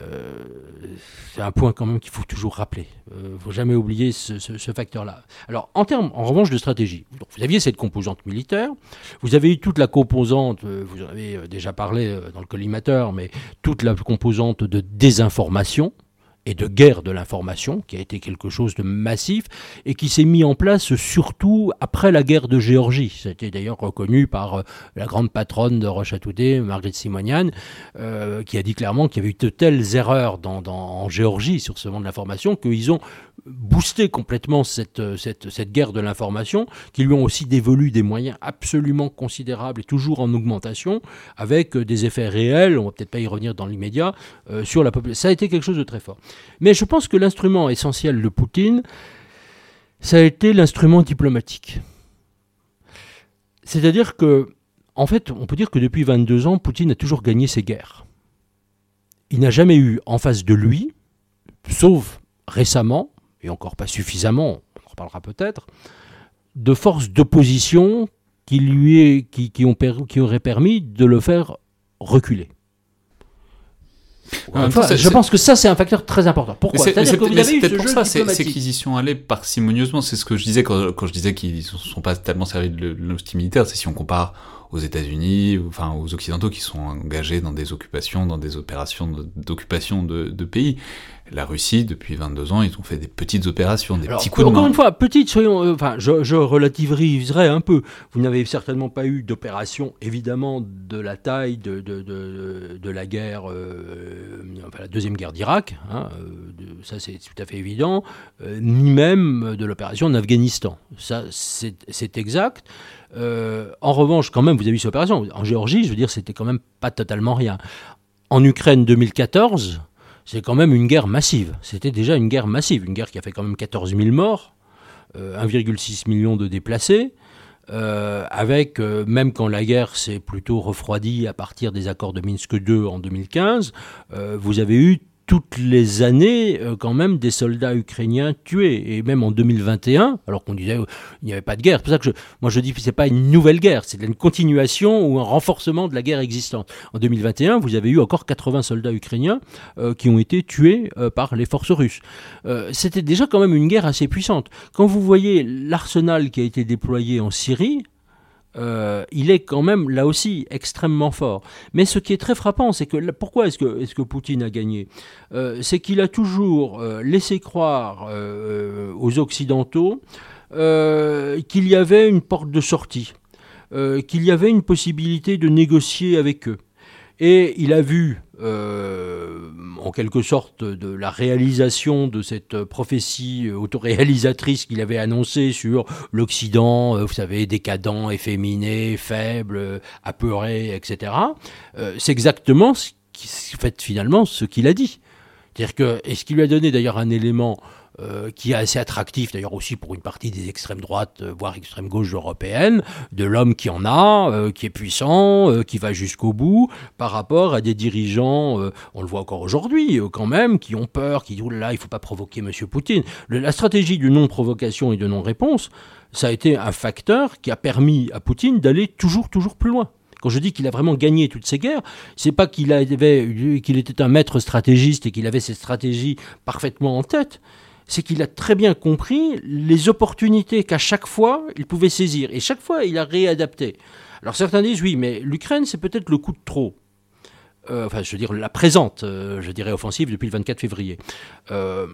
Euh, c'est un point quand même qu'il faut toujours rappeler. Il ne faut jamais oublier ce, facteur-là. Alors, en termes, en revanche, de stratégie, vous aviez cette composante militaire, vous avez eu toute la composante, euh, vous en avez euh, déjà parlé euh, dans le collimateur, mais toute la composante de désinformation et de guerre de l'information, qui a été quelque chose de massif et qui s'est mis en place surtout après la guerre de Géorgie. Été d'ailleurs reconnu par euh, la grande patronne de Roche-à-Touté, Marguerite Simonian, euh, qui a dit clairement qu'il y avait eu de telles erreurs dans- en Géorgie sur ce monde de l'information qu'ils ont boosté complètement cette, euh, cette, cette guerre de l'information, qui lui ont aussi dévolu des moyens absolument considérables et toujours en augmentation, avec euh, des effets réels, on va peut-être pas y revenir dans l'immédiat, euh, sur la population. Ça a été quelque chose de très fort. Mais je pense que l'instrument essentiel de Poutine, ça a été l'instrument diplomatique. C'est-à-dire que, en fait, on peut dire que depuis 22 ans, Poutine a toujours gagné ses guerres. Il n'a jamais eu en face de lui, sauf récemment, et encore pas suffisamment, on en reparlera peut-être, de forces d'opposition qui lui est- qui, qui ont per- qui auraient permis de le faire reculer. Même Enfin, temps, je pense que ça, c'est un facteur très important. Pourquoi c'est peut-être pour ça, c'est qu'ils y sont allés parcimonieusement. C'est ce que je disais quand, quand je disais qu'ils ne sont pas tellement servis de l'hostie militaire. C'est si on compare aux États-Unis, enfin aux Occidentaux qui sont engagés dans des occupations, dans des opérations d'occupation de, de pays. La Russie, depuis 22 ans, ils ont fait des petites opérations, des Alors, petits coups de encore main. une fois, petite, soyons, euh, enfin, je, je relativiserai un peu. Vous n'avez certainement pas eu d'opération, évidemment, de la taille de, de, de, de la guerre, euh, enfin, la deuxième guerre d'Irak, hein, euh, ça c'est tout à fait évident, ni même de l'opération en Afghanistan. Ça, c'est exact. Euh, en revanche, quand même, vous avez eu cette opération. En Géorgie, je veux dire, c'était quand même pas totalement rien. En Ukraine 2014, c'est quand même une guerre massive. C'était déjà une guerre massive, une guerre qui a fait quand même 14 000 morts, euh, 1,6 million de déplacés, euh, avec, euh, même quand la guerre s'est plutôt refroidie à partir des accords de Minsk II en 2015, euh, vous avez eu toutes les années euh, quand même des soldats ukrainiens tués. Et même en 2021 alors qu'on disait euh, il n'y avait pas de guerre c'est pour ça que je, moi je dis que c'est pas une nouvelle guerre c'est une continuation ou un renforcement de la guerre existante. En 2021 vous avez eu encore 80 soldats ukrainiens euh, qui ont été tués par les forces russes. C'était déjà quand même une guerre assez puissante. Quand vous voyez l'arsenal qui a été déployé en Syrie euh, il est quand même là aussi extrêmement fort. Mais ce qui est très frappant, c'est que pourquoi est-ce que, Poutine a gagné? Euh, C'est qu'il a toujours euh, laissé croire aux Occidentaux qu'il y avait une porte de sortie, qu'il y avait une possibilité de négocier avec eux. Et il a vu, euh, en quelque sorte, de la réalisation de cette prophétie autoréalisatrice qu'il avait annoncée sur l'Occident, euh, vous savez, décadent, efféminé, faible, apeuré, etc. Euh, C'est exactement ce qui, fait, finalement, ce qu'il a dit. C'est-à-dire que, et ce qui lui a donné d'ailleurs un élément euh, qui est assez attractif, d'ailleurs aussi pour une partie des extrêmes droites, euh, voire extrême gauche européennes, de l'homme qui en a, euh, qui est puissant, qui va jusqu'au bout, par rapport à des dirigeants, on le voit encore aujourd'hui quand même, qui ont peur, qui disent oh là il faut pas provoquer M. Poutine. La stratégie de non-provocation et de non-réponse, ça a été un facteur qui a permis à Poutine d'aller toujours, toujours plus loin. Quand je dis qu'il a vraiment gagné toutes ces guerres, c'est pas qu'il avait, qu'il était un maître stratégiste et qu'il avait ses stratégies parfaitement en tête. C'est qu'il a très bien compris les opportunités qu'à chaque fois il pouvait saisir. Et chaque fois, il a réadapté. Alors certains disent oui, mais l'Ukraine, c'est peut-être le coup de trop. Euh, enfin, je veux dire, la présente, euh, je dirais, offensive depuis le 24 février. Euh,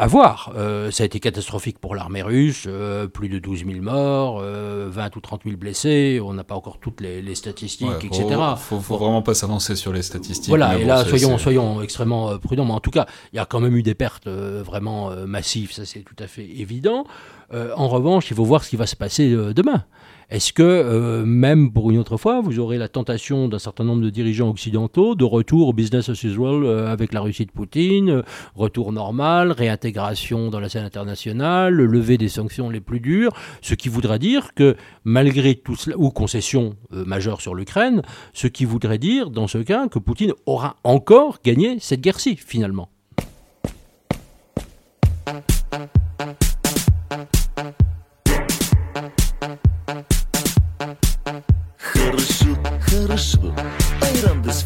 à voir. Euh, ça a été catastrophique pour l'armée russe, euh, plus de 12 000 morts, euh, 20 ou 30 000 blessés, on n'a pas encore toutes les, les statistiques, Ouais, etc. faut, faut, faut vraiment pas s'avancer sur les statistiques. Voilà, et bon, là, soyons, soyons extrêmement euh, prudents. Mais en tout cas, il y a quand même eu des pertes vraiment massives, ça c'est tout à fait évident. En revanche, il faut voir ce qui va se passer demain. Est-ce que, euh, même pour une autre fois, vous aurez la tentation d'un certain nombre de dirigeants occidentaux de retour au business as usual euh, avec la Russie de Poutine, euh, retour normal, réintégration dans la scène internationale, lever des sanctions les plus dures, ce qui voudra dire que malgré tout cela, ou concession euh, majeure sur l'Ukraine, ce qui voudrait dire dans ce cas que Poutine aura encore gagné cette guerre-ci finalement.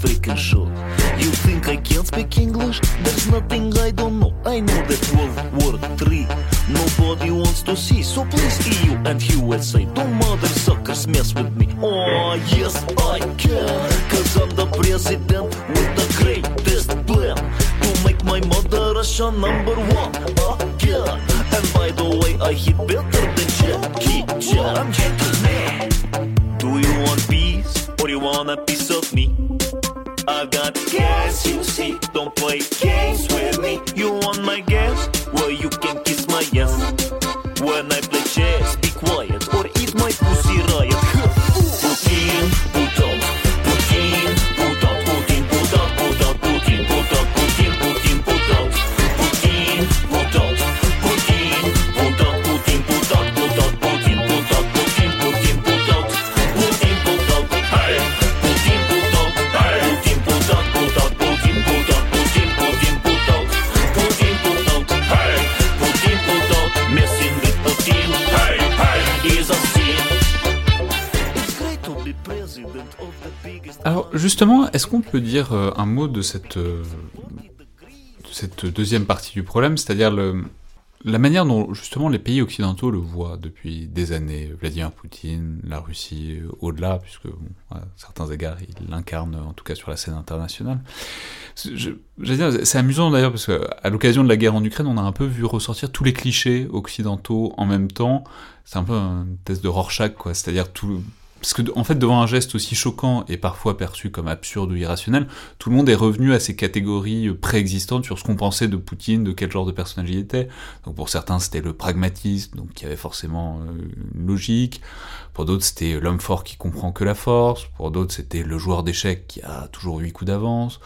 Run freaking show. You think I can't speak English? There's nothing I don't know. I know that World War Three nobody wants to see. So please, EU and USA, don't mother suckers mess with me. Oh, yes, I can. Cause I'm the president with the greatest plan to make my mother Russia number one again. And by the way, I hit better than Jackie Chan. I'm gentleman. Do you want peace or you want a piece of me? I got gas, you see. Don't play games justement, est-ce qu'on peut dire euh, un mot de cette, euh, de cette deuxième partie du problème, c'est-à-dire la manière dont justement les pays occidentaux le voient depuis des années, Vladimir Poutine, la Russie, euh, au-delà, puisque à certains égards il l'incarne en tout cas sur la scène internationale. C'est- amusant d'ailleurs parce qu'à l'occasion de la guerre en Ukraine, on a un peu vu ressortir tous les clichés occidentaux en même temps. C'est un peu un test de Rorschach, quoi. C'est-à-dire tout, parce que, en fait, devant un geste aussi choquant et parfois perçu comme absurde ou irrationnel, tout le monde est revenu à ces catégories préexistantes sur ce qu'on pensait de Poutine, de quel genre de personnage il était. Donc pour certains, c'était le pragmatisme, donc qui avait forcément euh, une logique. Pour d'autres, c'était l'homme fort qui comprend que la force. Pour d'autres, c'était le joueur d'échecs qui a toujours huit coups d'avance.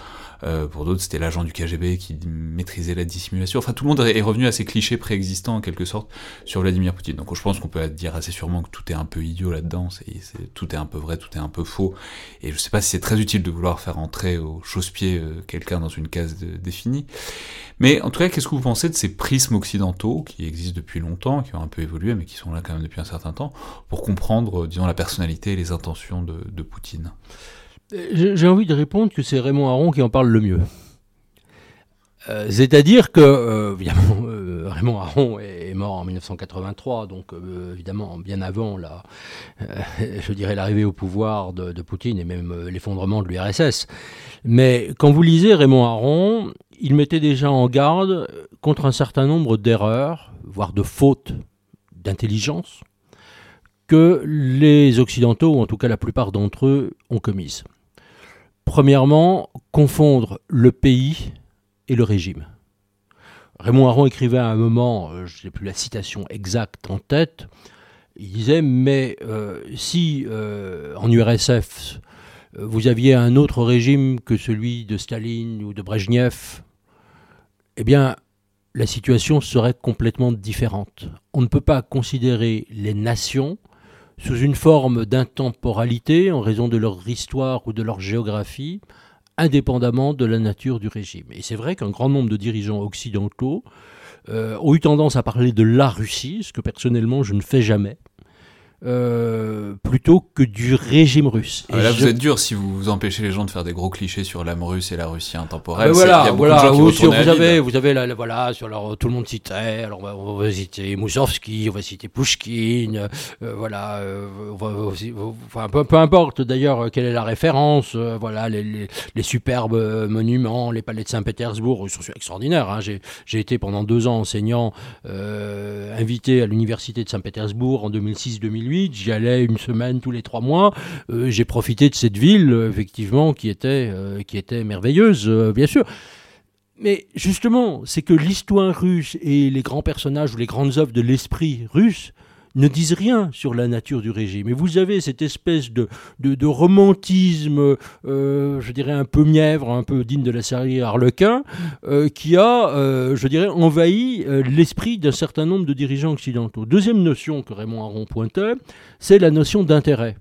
Euh, pour d'autres, c'était l'agent du KGB qui maîtrisait la dissimulation. Enfin, tout le monde est revenu à ces clichés préexistants, en quelque sorte, sur Vladimir Poutine. Donc je pense qu'on peut dire assez sûrement que tout est un peu idiot là-dedans, tout est un peu vrai, tout est un peu faux, et je sais pas si c'est très utile de vouloir faire entrer au chausse-pied euh, quelqu'un dans une case définie. Mais en tout cas, qu'est-ce que vous pensez de ces prismes occidentaux qui existent depuis longtemps, qui ont un peu évolué, mais qui sont là quand même depuis un certain temps, pour comprendre, euh, disons, la personnalité et les intentions de, Poutine J'ai envie de répondre que c'est Raymond Aron qui en parle le mieux. Euh, C'est-à-dire que, euh, évidemment, Raymond Aron est, mort en 1983, donc évidemment bien avant la, je dirais l'arrivée au pouvoir de, de Poutine et même l'effondrement de l'URSS. Mais quand vous lisez Raymond Aron, il mettait déjà en garde contre un certain nombre d'erreurs, voire de fautes d'intelligence, que les Occidentaux, ou en tout cas la plupart d'entre eux, ont commises. Premièrement, confondre le pays et le régime. Raymond Aron écrivait à un moment, euh, je n'ai plus la citation exacte en tête, il disait, mais euh, si euh, en URSF, vous aviez un autre régime que celui de Staline ou de Brejnev, eh bien, la situation serait complètement différente. On ne peut pas considérer les nations sous une forme d'intemporalité en raison de leur histoire ou de leur géographie, indépendamment de la nature du régime. Et c'est vrai qu'un grand nombre de dirigeants occidentaux euh, ont eu tendance à parler de la Russie, ce que personnellement je ne fais jamais, euh, plutôt que du régime russe. Ah, Et là, je- vous êtes dur si vous empêchez les gens de faire des gros clichés sur l'âme russe et la Russie intemporelle. Ah, C'est- il y voilà, a beaucoup de voilà. gens qui Vous, sur- vous avez, vous avez la, la- voilà, sur leur, tout le monde citait. Alors on va, on va citer Moussorgsky, on va citer Pouchkine, euh, voilà. euh, on va aussi- enfin, peu, peu importe d'ailleurs euh, quelle est la référence. voilà, les, les- les superbes monuments, les palais de Saint-Pétersbourg, ils sont extraordinaires. hein. J'ai, été pendant deux ans enseignant, invité à l'université de Saint-Pétersbourg en 2006-2008. J'y allais une semaine tous les trois mois. Euh, j'ai profité de cette ville, euh, effectivement, qui était, euh, qui était merveilleuse, bien sûr. Mais justement, c'est que l'histoire russe et les grands personnages ou les grandes œuvres de l'esprit russe ne disent rien sur la nature du régime. Et vous avez cette espèce de, romantisme, euh, je dirais un peu mièvre, un peu digne de la série Harlequin, euh, qui a, euh, je dirais, envahi l'esprit d'un certain nombre de dirigeants occidentaux. Deuxième notion que Raymond Aron pointait, c'est la notion d'intérêt.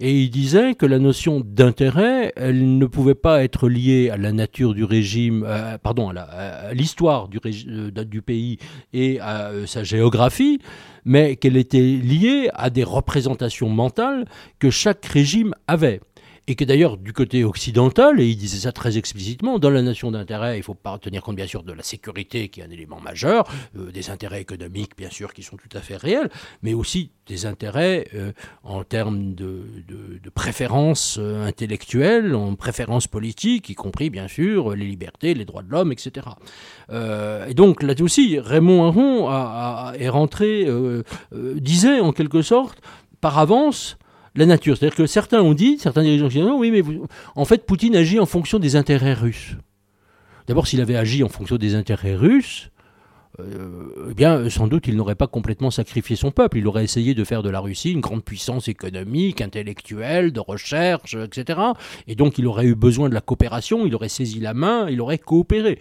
Et il disait que la notion d'intérêt, elle ne pouvait pas être liée à la nature du régime, euh, pardon, à l'histoire euh, du pays et à euh, sa géographie, mais qu'elle était liée à des représentations mentales que chaque régime avait. Et que d'ailleurs, du côté occidental, et il disait ça très explicitement, dans la nation d'intérêt, il ne faut pas tenir compte bien sûr de la sécurité qui est un élément majeur, euh, des intérêts économiques bien sûr qui sont tout à fait réels, mais aussi des intérêts euh, en termes de, de, de préférences euh, intellectuelles, en préférences politiques, y compris bien sûr les libertés, les droits de l'homme, etc. Et donc là aussi, Raymond Aron est rentré, disait en quelque sorte, par avance, la nature. C'est-à-dire que certains ont dit, certains dirigeants occidentaux, oui, mais en fait, Poutine agit en fonction des intérêts russes. D'abord, s'il avait agi en fonction des intérêts russes, euh, eh bien, sans doute, il n'aurait pas complètement sacrifié son peuple. Il aurait essayé de faire de la Russie une grande puissance économique, intellectuelle, de recherche, etc. Et donc, il aurait eu besoin de la coopération, il aurait saisi la main, il aurait coopéré.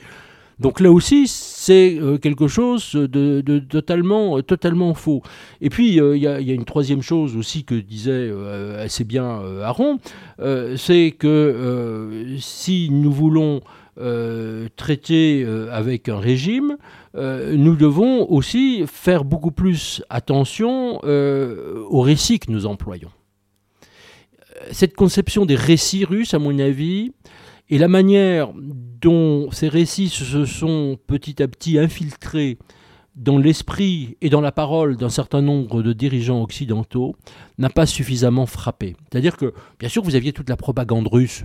Donc là aussi, c'est euh, quelque chose de, de totalement, faux. Et puis, euh, il y, a- une troisième chose aussi que disait euh, assez bien euh, Aaron, euh, c'est que euh, si nous voulons euh, traiter euh, avec un régime, euh, nous devons aussi faire beaucoup plus attention euh, aux récits que nous employons. Euh, Cette conception des récits russes, à mon avis, et la manière dont ces récits se sont petit à petit infiltrés dans l'esprit et dans la parole d'un certain nombre de dirigeants occidentaux n'a pas suffisamment frappé. C'est-à-dire que, bien sûr, vous aviez toute la propagande russe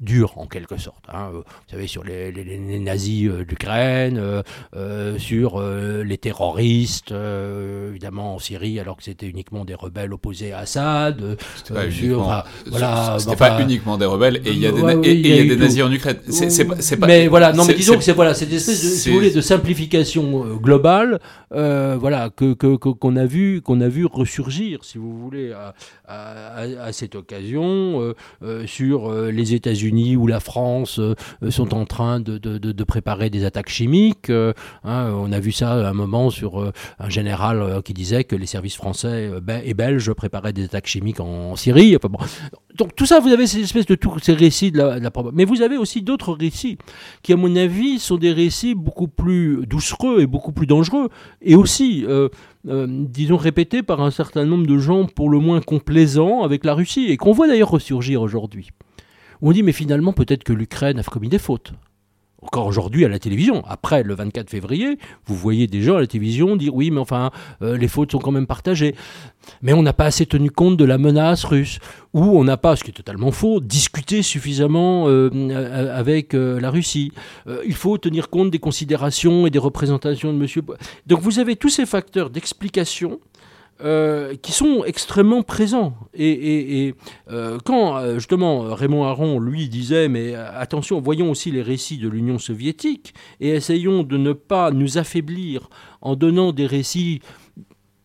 dure en quelque sorte. hein. Euh, Vous savez, sur les, les- les nazis euh, d'Ukraine, euh, euh, sur les terroristes, évidemment en Syrie, alors que c'était uniquement des rebelles opposés à Assad. C'était pas sur- uniquement, enfin, voilà, uniquement des rebelles et il y a des, Ouais, et- et y a tout. nazis en Ukraine. C'est c'est pas, c'est mais voilà, non, mais c'est- disons c'est- que c'est voilà, cette espèce de, si c'est- vous voulez, de simplification globale, voilà, que qu'on a vu qu'on a vu ressurgir, si vous voulez, à, à- à- à cette occasion sur les États-Unis ou la France euh, sont en train de, de- de- de préparer des attaques chimiques. euh, hein, on a vu ça à un moment sur euh, un général euh, qui disait que les services français euh, et belges préparaient des attaques chimiques en, Syrie. Enfin, bon. Donc tout ça, vous avez ces espèces de tous ces récits de la, de la mais vous avez aussi d'autres récits qui, à mon avis, sont des récits beaucoup plus doucereux et beaucoup plus dangereux, et aussi, euh, euh, disons, répétés par un certain nombre de gens pour le moins complaisants avec la Russie, et qu'on voit d'ailleurs ressurgir aujourd'hui. On dit, mais finalement, peut-être que l'Ukraine a commis des fautes. Encore aujourd'hui à la télévision, après le 24 février, vous voyez des gens à la télévision dire oui, mais enfin, euh, les fautes sont quand même partagées. Mais on n'a pas assez tenu compte de la menace russe, ou on n'a pas, ce qui est totalement faux, discuté suffisamment euh, euh, avec la Russie. Il faut tenir compte des considérations et des représentations de Monsieur. Donc vous avez tous ces facteurs d'explication euh, qui sont extrêmement présents. Et, euh, quand euh, justement Raymond Aron, lui, disait, mais attention, voyons aussi les récits de l'Union soviétique et essayons de ne pas nous affaiblir en donnant des récits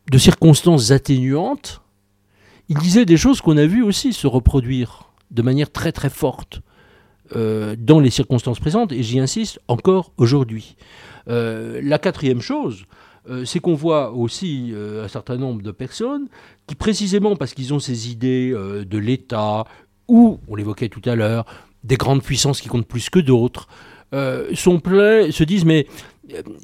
de circonstances atténuantes, il disait des choses qu'on a vues aussi se reproduire de manière très très forte dans les circonstances présentes, et j'y insiste encore aujourd'hui. La quatrième chose, euh, c'est qu'on voit aussi euh, un certain nombre de personnes qui, précisément parce qu'ils ont ces idées euh, de l'État, ou, on l'évoquait tout à l'heure, des grandes puissances qui comptent plus que d'autres, sont pleins, se disent mais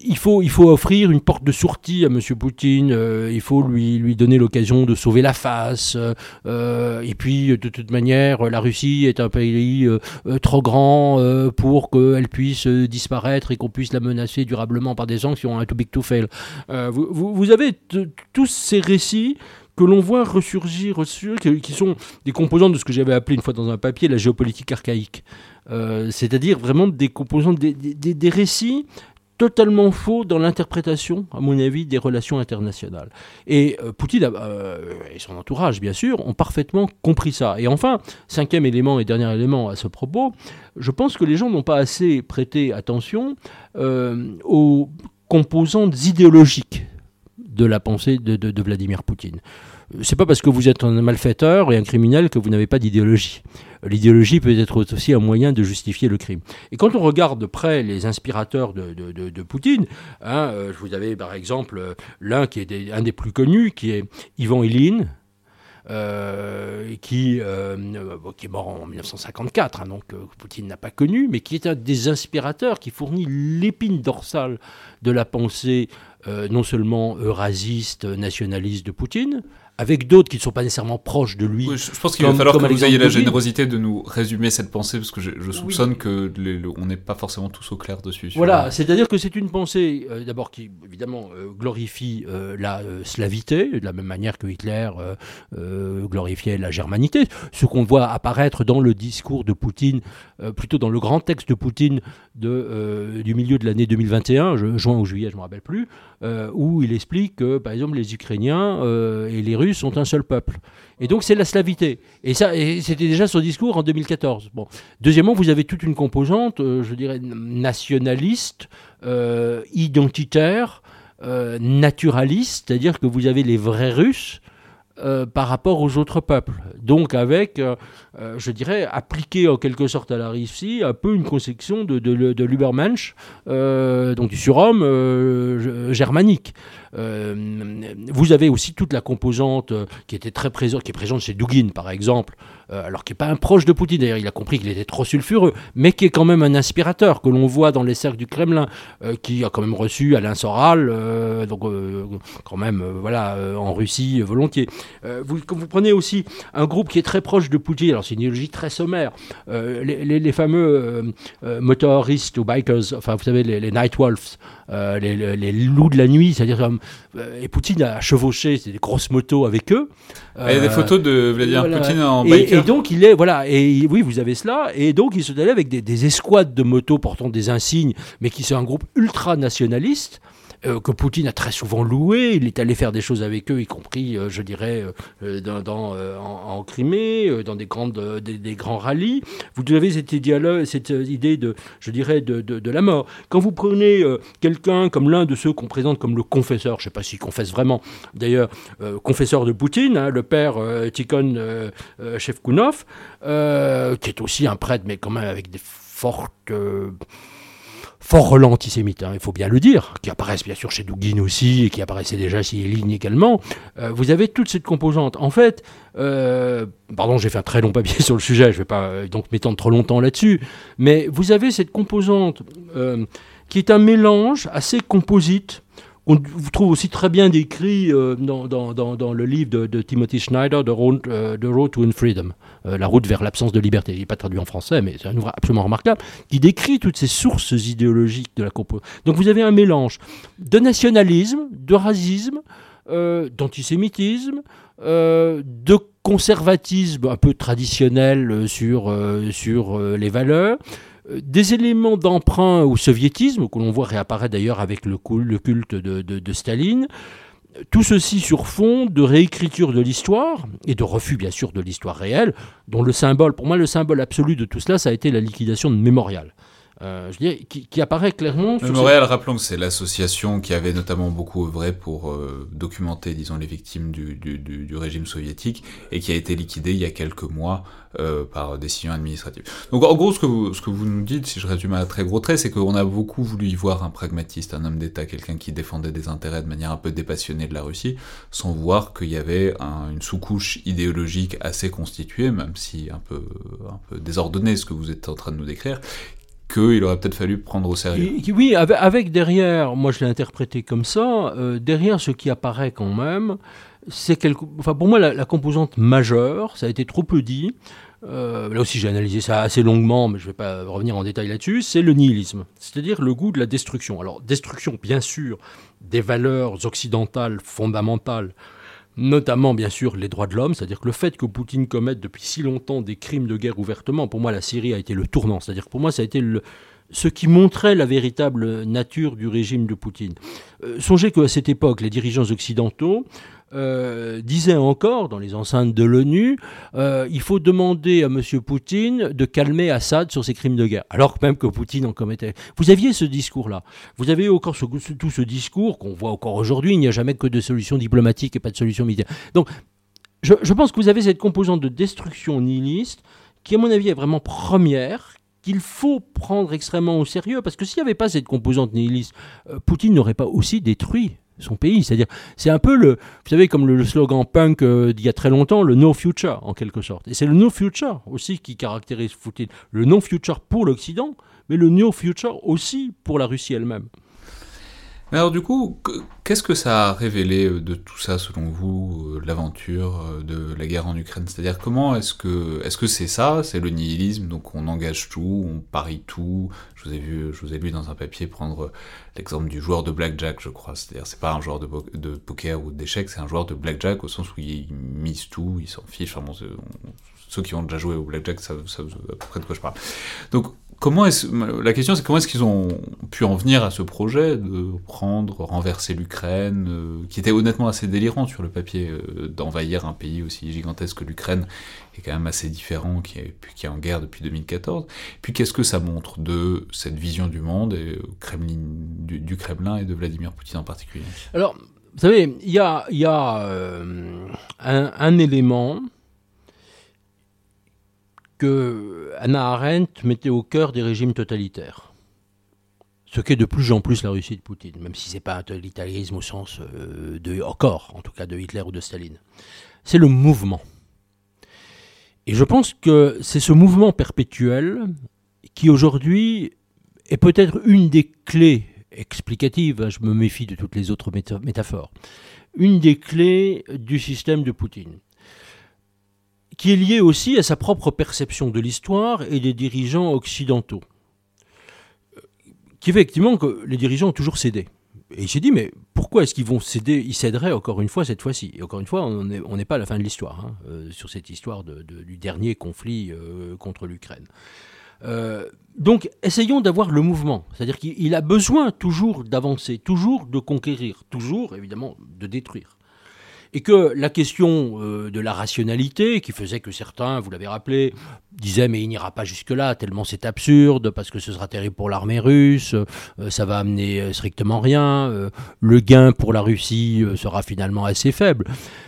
il faut, il faut offrir une porte de sortie à M. Poutine, euh, il faut lui, lui donner l'occasion de sauver la face, euh, et puis de toute manière, la Russie est un pays euh, euh, trop grand euh, pour qu'elle puisse euh, disparaître et qu'on puisse la menacer durablement par des sanctions, un too big to fail. Euh, vous, vous- avez tous ces récits que l'on voit ressurgir, qui- sont des composantes de ce que j'avais appelé une fois dans un papier la géopolitique archaïque. Euh, C'est-à-dire vraiment des composantes, des- des récits totalement faux dans l'interprétation, à mon avis, des relations internationales. Et euh, Poutine euh, et son entourage, bien sûr, ont parfaitement compris ça. Et enfin, cinquième élément et dernier élément à ce propos, je pense que les gens n'ont pas assez prêté attention euh, aux composantes idéologiques de la pensée de Vladimir Poutine. C'est pas parce que vous êtes un malfaiteur et un criminel que vous n'avez pas d'idéologie. L'idéologie peut être aussi un moyen de justifier le crime. Et quand on regarde de près les inspirateurs de, Poutine, hein, euh, vous avez par exemple euh, l'un qui est des- un des plus connus, qui est Ivan Ilin, euh, qui, est mort en 1954, hein, donc euh, Poutine n'a pas connu, mais qui est un des inspirateurs, qui fournit l'épine dorsale de la pensée non seulement eurasiste, nationaliste de Poutine, avec d'autres qui ne sont pas nécessairement proches de lui. Oui, je pense qu'il va falloir que vous ayez la générosité de nous résumer cette pensée, parce que je, je soupçonne que les- le- on n'est pas forcément tous au clair dessus. Voilà, c'est-à-dire que c'est une pensée, euh, d'abord, qui évidemment euh, glorifie euh, la slavité, de la même manière que Hitler glorifiait la germanité, ce qu'on voit apparaître dans le discours de Poutine, plutôt dans le grand texte de Poutine de, du milieu de l'année 2021, je- juin ou juillet, je ne me rappelle plus, euh, où il explique que, par exemple, les Ukrainiens euh, et les Russes sont un seul peuple. Et donc c'est la slavité. Et ça, c'était déjà son discours en 2014. Bon. Deuxièmement, vous avez toute une composante, euh, je dirais, nationaliste, identitaire, naturaliste, c'est-à-dire que vous avez les vrais Russes euh, par rapport aux autres peuples. Donc avec, euh, euh, je dirais, appliqué en quelque sorte à la Russie, un peu une conception de, l'Ubermensch, donc du surhomme germanique. Vous avez aussi toute la composante qui était très présente, qui est présente chez Dugin par exemple, alors qui n'est pas un proche de Poutine d'ailleurs, il a compris qu'il était trop sulfureux, mais qui est quand même un inspirateur que l'on voit dans les cercles du Kremlin, euh, qui a quand même reçu Alain Soral, euh, donc euh, quand même euh, voilà euh, en Russie euh, volontiers. Euh, vous, prenez aussi un groupe qui est très proche de Poutine, alors c'est une idéologie très sommaire, euh, les, les- fameux euh, euh, motoristes ou bikers, enfin vous savez les, les night wolves, euh, les, les- les loups de la nuit, c'est-à-dire comme euh, et Poutine a chevauché des grosses motos avec eux. Il y a des Euh, photos de Vladimir voilà. Poutine en et, biker. et donc il est voilà et il- oui vous avez cela et donc ils sont allés avec des, des escouades de motos portant des insignes mais qui sont un groupe ultra nationaliste euh, que Poutine a très souvent loué, il est allé faire des choses avec eux, y compris, euh, je dirais, euh, dans, en, Crimée, dans des, des, grands rallyes. Vous avez cette, cette idée de, je dirais, de, de, la mort. Quand vous prenez quelqu'un comme l'un de ceux qu'on présente comme le confesseur, je ne sais pas s'il confesse vraiment, d'ailleurs, confesseur de Poutine, hein, le père Tikhon Shevkunov, qui est aussi un prêtre, mais quand même avec des fortes... fort relents antisémites, hein, il faut bien le dire, qui apparaissent bien sûr chez Dugin aussi, et qui apparaissaient déjà chez Eline également, euh, vous avez toute cette composante. En fait, euh, pardon, j'ai fait un très long papier sur le sujet, je ne vais pas euh, donc m'étendre trop longtemps là-dessus, mais vous avez cette composante qui est un mélange assez composite, on vous trouve aussi très bien décrit dans, le livre de, Timothy Schneider, The Road, The Road to Unfreedom, euh, La route vers l'absence de liberté. Il n'est pas traduit en français, mais c'est un ouvrage absolument remarquable, qui décrit toutes ces sources idéologiques de la composition. Donc vous avez un mélange de nationalisme, de racisme, euh, d'antisémitisme, euh, de conservatisme un peu traditionnel euh, sur, euh, sur euh, les valeurs, euh, des éléments d'emprunt au soviétisme, que l'on voit réapparaître d'ailleurs avec le, cul- le culte de Staline. Tout ceci sur fond de réécriture de l'histoire et de refus bien sûr de l'histoire réelle, dont le symbole, pour moi le symbole absolu de tout cela, ça a été la liquidation de Mémorial. Euh, je qui, qui apparaît clairement. sur Mémorial, rappelons que c'est l'association qui avait notamment beaucoup œuvré pour euh, documenter, disons, les victimes du, du, du, du régime soviétique et qui a été liquidée il y a quelques mois euh, par décision administrative. Donc en gros, ce que, vous, ce que vous nous dites, si je résume à très gros traits, c'est qu'on a beaucoup voulu y voir un pragmatiste, un homme d'État, quelqu'un qui défendait des intérêts de manière un peu dépassionnée de la Russie, sans voir qu'il y avait un- une sous-couche idéologique assez constituée, même si un peu, un peu désordonnée, ce que vous êtes en train de nous décrire, qu'il aurait peut-être fallu prendre au sérieux. Oui, avec, derrière, moi je l'ai interprété comme ça, euh, derrière ce qui apparaît quand même, c'est quelque, enfin pour moi la, la composante majeure, ça a été trop peu dit, euh, là aussi j'ai analysé ça assez longuement, mais je ne vais pas revenir en détail là-dessus, c'est le nihilisme, c'est-à-dire le goût de la destruction. Alors destruction bien sûr des valeurs occidentales fondamentales, notamment bien sûr les droits de l'homme, c'est-à-dire que le fait que Poutine commette depuis si longtemps des crimes de guerre ouvertement, pour moi la Syrie a été le tournant, c'est-à-dire que pour moi ça a été le, ce qui montrait la véritable nature du régime de Poutine. Euh, songez qu'à cette époque, les dirigeants occidentaux euh, disaient encore, dans les enceintes de l'ONU, euh, il faut demander à M. Poutine de calmer Assad sur ses crimes de guerre, alors même que Poutine en commettait. Vous aviez ce discours-là. Vous avez encore tout ce discours qu'on voit encore aujourd'hui, il n'y a jamais que de solutions diplomatiques et pas de solutions militaires. Donc, je pense que vous avez cette composante de destruction nihiliste qui, à mon avis, est vraiment première, qu'il faut prendre extrêmement au sérieux, parce que s'il n'y avait pas cette composante nihiliste, euh, Poutine n'aurait pas aussi détruit son pays. C'est-à-dire, c'est un peu le, vous savez, comme le, slogan punk euh, d'il y a très longtemps, le no future, en quelque sorte. Et c'est le no future aussi qui caractérise Poutine. Le no future pour l'Occident, mais le no future aussi pour la Russie elle-même. Mais alors du coup, que- qu'est-ce que ça a révélé euh, de tout ça selon vous, euh, l'aventure euh, de la guerre en Ukraine? C'est-à-dire comment est-ce que est-ce que c'est ça, c'est le nihilisme, donc on engage tout, on parie tout. Je vous ai vu, je vous ai lu dans un papier prendre l'exemple du joueur de blackjack, je crois. C'est-à-dire c'est pas un joueur de, poker ou d'échecs, c'est un joueur de blackjack au sens où il mise tout, il s'en fiche. Enfin bon, ceux qui ont déjà joué au blackjack savent, savent à peu près de quoi je parle. Donc comment est-ce la question c'est comment est-ce qu'ils ont pu en venir à ce projet de prendre renverser l'Ukraine euh, qui était honnêtement assez délirant sur le papier euh, d'envahir un pays aussi gigantesque que l'Ukraine est quand même assez différent qui est qui en guerre depuis 2014 puis qu'est-ce que ça montre de cette vision du monde et euh, Kremlin du, Kremlin et de Vladimir Poutine en particulier? Alors, vous savez, il y a, un élément que Hannah Arendt mettait au cœur des régimes totalitaires. Ce qu'est de plus en plus la Russie de Poutine, même si ce n'est pas un totalitarisme au sens euh, de encore, en tout cas de Hitler ou de Staline. C'est le mouvement. Et je pense que c'est ce mouvement perpétuel qui aujourd'hui est peut-être une des clés explicatives, hein, je me méfie de toutes les autres méta- métaphores, une des clés du système de Poutine, qui est liée aussi à sa propre perception de l'histoire et des dirigeants occidentaux, Euh, qui fait effectivement que les dirigeants ont toujours cédé. Et il s'est dit, mais pourquoi est-ce qu'ils vont céder Ils céderaient encore une fois cette fois-ci? Et encore une fois, on n'est pas à la fin de l'histoire, hein, euh, sur cette histoire du dernier conflit euh, contre l'Ukraine. Donc, essayons d'avoir le mouvement. C'est-à-dire qu'il il a besoin toujours d'avancer, toujours de conquérir, toujours, évidemment, de détruire. Et que la question euh, de la rationalité, qui faisait que certains, vous l'avez rappelé, disaient mais il n'ira pas jusque-là, tellement c'est absurde, parce que ce sera terrible pour l'armée russe, euh, ça va amener euh, strictement rien, le gain pour la Russie sera finalement assez faible.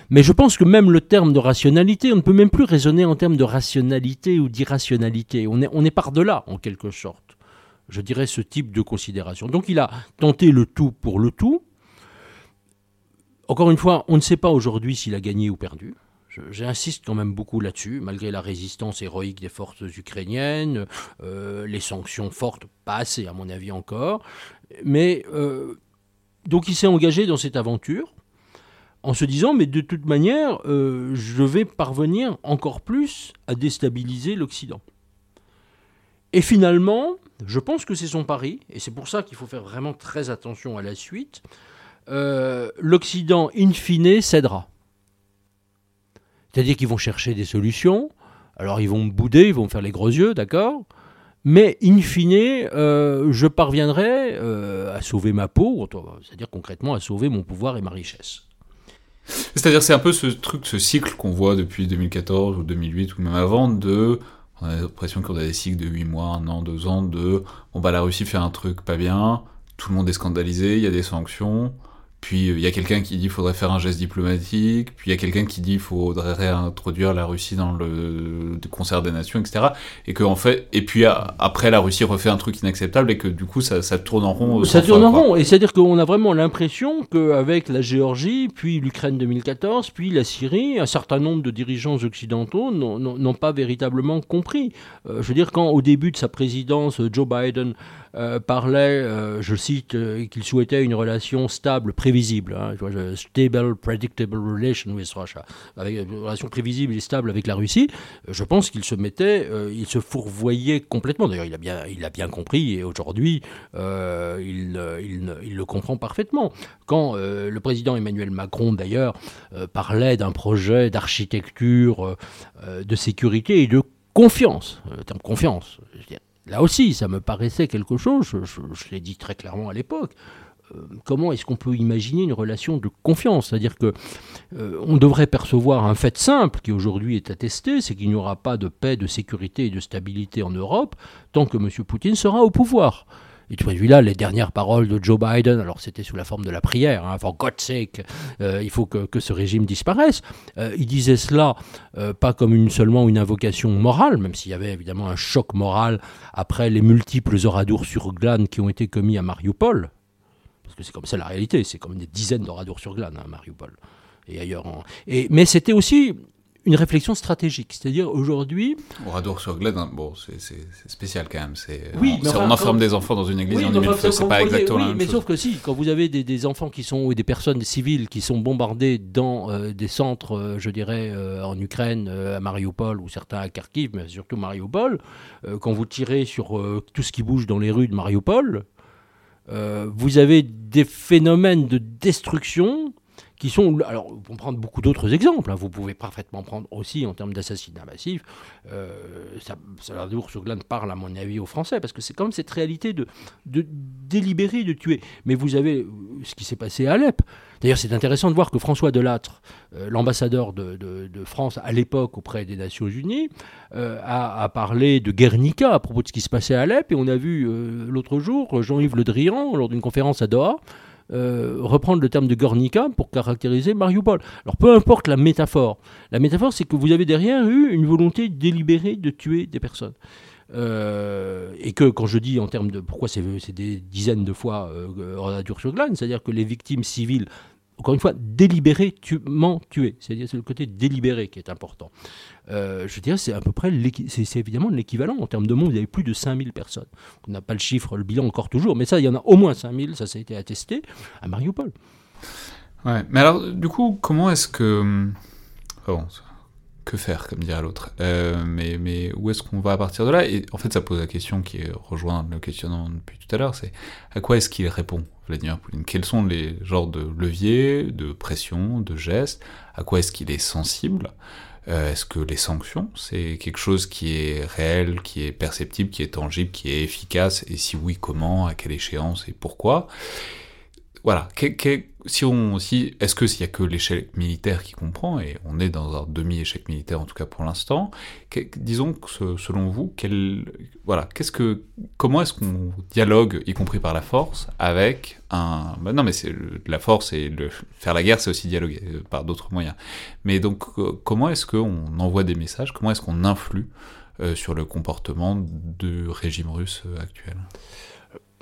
Mais je pense que même le terme de rationalité, on ne peut même plus raisonner en termes de rationalité ou d'irrationalité. On est, on est par-delà, en quelque sorte, je dirais, ce type de considération. Donc il a tenté le tout pour le tout. Encore une fois, on ne sait pas aujourd'hui s'il a gagné ou perdu. J'insiste quand même beaucoup là-dessus, malgré la résistance héroïque des forces ukrainiennes, euh, les sanctions fortes, pas assez à mon avis encore. Mais euh, donc il s'est engagé dans cette aventure en se disant, mais de toute manière, euh, je vais parvenir encore plus à déstabiliser l'Occident. Et finalement, je pense que c'est son pari, et c'est pour ça qu'il faut faire vraiment très attention à la suite. Euh, L'Occident, in fine, cédera. C'est-à-dire qu'ils vont chercher des solutions, alors ils vont me bouder, ils vont me faire les gros yeux, d'accord mais in fine, euh, je parviendrai euh, à sauver ma peau, c'est-à-dire concrètement à sauver mon pouvoir et ma richesse. C'est-à-dire c'est un peu ce truc, ce cycle qu'on voit depuis 2014 ou 2008 ou même avant de On a l'impression qu'on a des cycles de 8 mois, 1 an, 2 ans, de bon bah la Russie fait un truc pas bien, tout le monde est scandalisé, il y a des sanctions, puis euh, il y a quelqu'un qui dit qu'il faudrait faire un geste diplomatique, puis il y a quelqu'un qui dit qu'il faudrait réintroduire la Russie dans le, le concert des nations, etc. Et que en fait, et puis après la Russie refait un truc inacceptable et que du coup ça, ça tourne en rond. Ça sans tourne en rond. Et c'est-à-dire qu'on a vraiment l'impression qu'avec la Géorgie, puis l'Ukraine 2014, puis la Syrie, un certain nombre de dirigeants occidentaux n'ont- pas véritablement compris. Euh, je veux dire, quand au début de sa présidence, Joe Biden euh, parlait, euh, je cite, euh, qu'il souhaitait une relation stable, prévisible, hein, tu vois, stable, predictable relation Russia, avec prévisible la Russie, euh, je pense qu'il se mettait, euh, il se fourvoyait complètement. D'ailleurs, il a bien, il a bien compris et aujourd'hui, euh, il, euh, il le comprend parfaitement. Quand euh, le président Emmanuel Macron, d'ailleurs, euh, parlait d'un projet d'architecture, euh, euh, de sécurité et de confiance, euh, le terme confiance, là aussi, ça me paraissait quelque chose, je l'ai dit très clairement à l'époque. Euh, Comment est-ce qu'on peut imaginer une relation de confiance? C'est-à-dire que euh, on devrait percevoir un fait simple qui aujourd'hui est attesté, c'est qu'il n'y aura pas de paix, de sécurité et de stabilité en Europe tant que M. Poutine sera au pouvoir. Et tu vu là les dernières paroles de Joe Biden, alors c'était sous la forme de la prière, hein, for God's sake, euh, il faut que, ce régime disparaisse. Il disait cela pas comme une, seulement une invocation morale, même s'il y avait évidemment un choc moral après les multiples oradours sur glane qui ont été commis à Mariupol. Parce que c'est comme ça la réalité, c'est comme des dizaines d'oradours sur glane hein, à Mariupol et ailleurs. en- Et, mais c'était aussi une réflexion stratégique, c'est-à-dire aujourd'hui, Oradour sur Glade, hein, bon, c'est spécial quand même. C'est Oui, on, enfin, enferme quand- des enfants dans une église et on mais y met le enfin, feu. quand C'est pas exactement oui, la même mais chose. sauf que si, quand vous avez des, des enfants qui sont, ou des personnes civiles qui sont bombardées dans euh, des centres, euh, je dirais, euh, en Ukraine, euh, à Mariupol, ou certains à Kharkiv, mais surtout Mariupol, euh, quand vous tirez sur euh, tout ce qui bouge dans les rues de Mariupol, euh, vous avez des phénomènes de destruction qui sont... Alors, on peut prendre beaucoup d'autres exemples. hein. Vous pouvez parfaitement prendre aussi, en termes d'assassinat massif, euh, ça, sur Glane parle, à mon avis, aux Français, parce que c'est quand même cette réalité de, délibérer, de tuer. Mais vous avez ce qui s'est passé à Alep. D'ailleurs, c'est intéressant de voir que François Delattre, euh, l'ambassadeur de, France à l'époque auprès des Nations Unies, euh, a, a parlé de Guernica à propos de ce qui se passait à Alep. Et on a vu euh, l'autre jour Jean-Yves Le Drian, lors d'une conférence à Doha, euh, reprendre le terme de Guernica pour caractériser Mariupol. Alors peu importe la métaphore, la métaphore c'est que vous avez derrière eu une volonté délibérée de tuer des personnes. Euh, et que quand je dis en termes de pourquoi c'est des dizaines de fois euh, ordure sur glane, c'est-à-dire que les victimes civiles, encore une fois, délibérément tuées, c'est-à-dire c'est le côté délibéré qui est important. Euh, je dirais c'est à peu près, c'est évidemment l'équivalent en termes de monde, il y avait plus de 5000 personnes. On n'a pas le chiffre, le bilan encore toujours, mais ça, il y en a au moins 5000, ça, ça a été attesté à Mariupol. Ouais, mais alors, du coup, comment est-ce que. Bon, que faire, comme dirait l'autre. Euh, mais, mais où est-ce qu'on va à partir de là? Et en fait, ça pose la question qui rejoint le questionnement depuis tout à l'heure c'est à quoi est-ce qu'il répond, Vladimir Poutine? Quels sont les genres de leviers, de pression, de gestes? À quoi est-ce qu'il est sensible? Euh, Est-ce que les sanctions, c'est quelque chose qui est réel, qui est perceptible, qui est tangible, qui est efficace? Et si oui, comment? À quelle échéance? Et pourquoi? Voilà, que- si on, si, est-ce que s'il y a que l'échec militaire qui comprend, et on est dans un demi-échec militaire en tout cas pour l'instant, disons que selon vous, voilà, qu'est-ce que, comment est-ce qu'on dialogue, y compris par la force, avec un, bah non mais c'est la force et le faire la guerre, c'est aussi dialoguer euh, par d'autres moyens. Mais donc, comment est-ce qu'on envoie des messages, comment est-ce qu'on influe euh, sur le comportement du régime russe euh, actuel?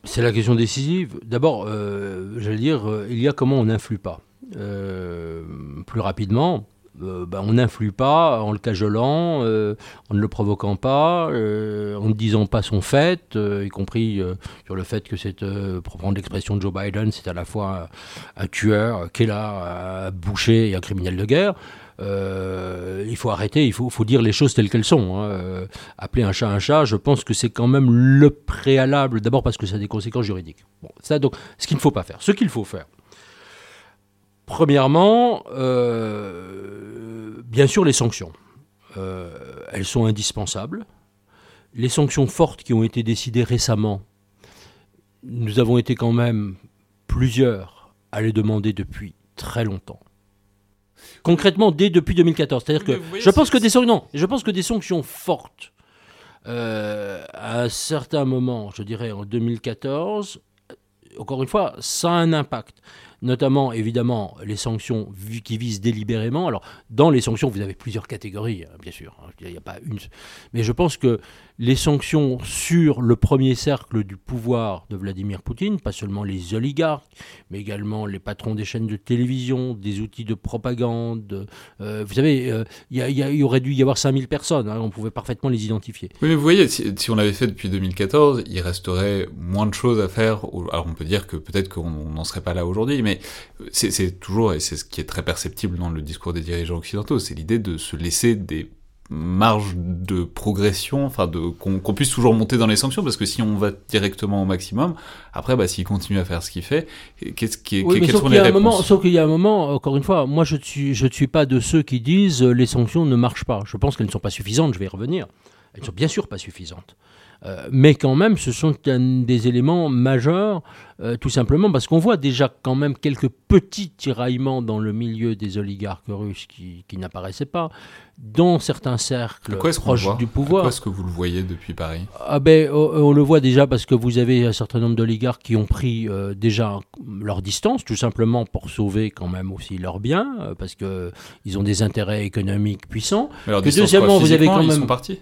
C'est la question décisive. D'abord, euh, j'allais dire, euh, il y a comment on n'influe pas. Euh, plus rapidement, ben, on n'influe pas en le cajolant, en ne le provoquant pas, en ne disant pas son fait, y compris sur le fait que c'est, pour prendre l'expression de Joe Biden, c'est à la fois un, tueur, qui est là, un boucher et un criminel de guerre. Euh, il faut arrêter, il faut, dire les choses telles qu'elles sont. hein. Euh, appeler un chat un chat, je pense que c'est quand même le préalable, d'abord parce que ça a des conséquences juridiques. Bon, ça donc, ce qu'il ne faut pas faire. Ce qu'il faut faire. Premièrement, euh, bien sûr les sanctions. Elles sont indispensables. Les sanctions fortes qui ont été décidées récemment, nous avons été quand même plusieurs à les demander depuis très longtemps. Concrètement, dès depuis 2014. C'est-à-dire que voyez, je pense que des sanctions, non, je pense que des sanctions fortes euh, à un certain moment, je dirais en 2014, euh, encore une fois, ça a un impact. Notamment, évidemment, les sanctions qui visent délibérément. Alors, dans les sanctions, vous avez plusieurs catégories, hein, bien sûr. hein. Il n'y a pas une. Mais je pense que les sanctions sur le premier cercle du pouvoir de Vladimir Poutine, pas seulement les oligarques, mais également les patrons des chaînes de télévision, des outils de propagande. euh, vous savez, euh, il y, aurait dû y avoir 5000 personnes, hein, on pouvait parfaitement les identifier. Oui, mais vous voyez, si, on l'avait fait depuis 2014, il resterait moins de choses à faire. Alors on peut dire que peut-être qu'on n'en serait pas là aujourd'hui, mais c'est toujours, et c'est ce qui est très perceptible dans le discours des dirigeants occidentaux, c'est l'idée de se laisser des marges de progression, enfin de qu'on puisse toujours monter dans les sanctions, parce que si on va directement au maximum, après, bah, s'il continue à faire ce qu'il fait, qu'est-ce qui, Oui, quelles sauf sont qu'il y les a un moment, réponses? sauf qu'il y a un moment, encore une fois, moi je ne suis, je suis pas de ceux qui disent euh, les sanctions ne marchent pas. Je pense qu'elles ne sont pas suffisantes, je vais y revenir. Elles ne sont bien sûr pas suffisantes. Euh, mais quand même, ce sont des éléments majeurs, euh, tout simplement parce qu'on voit déjà quand même quelques petits tiraillements dans le milieu des oligarques russes qui, qui n'apparaissaient pas, dans certains cercles quoi proches du pouvoir. est-ce que vous le voyez depuis Paris? Ah ben, on, on le voit déjà parce que vous avez un certain nombre d'oligarques qui ont pris euh, déjà leur distance, tout simplement pour sauver quand même aussi leurs biens, parce que ils ont des intérêts économiques puissants. Mais alors, Que deuxièmement, quoi, vous avez quand ils même- sont partis?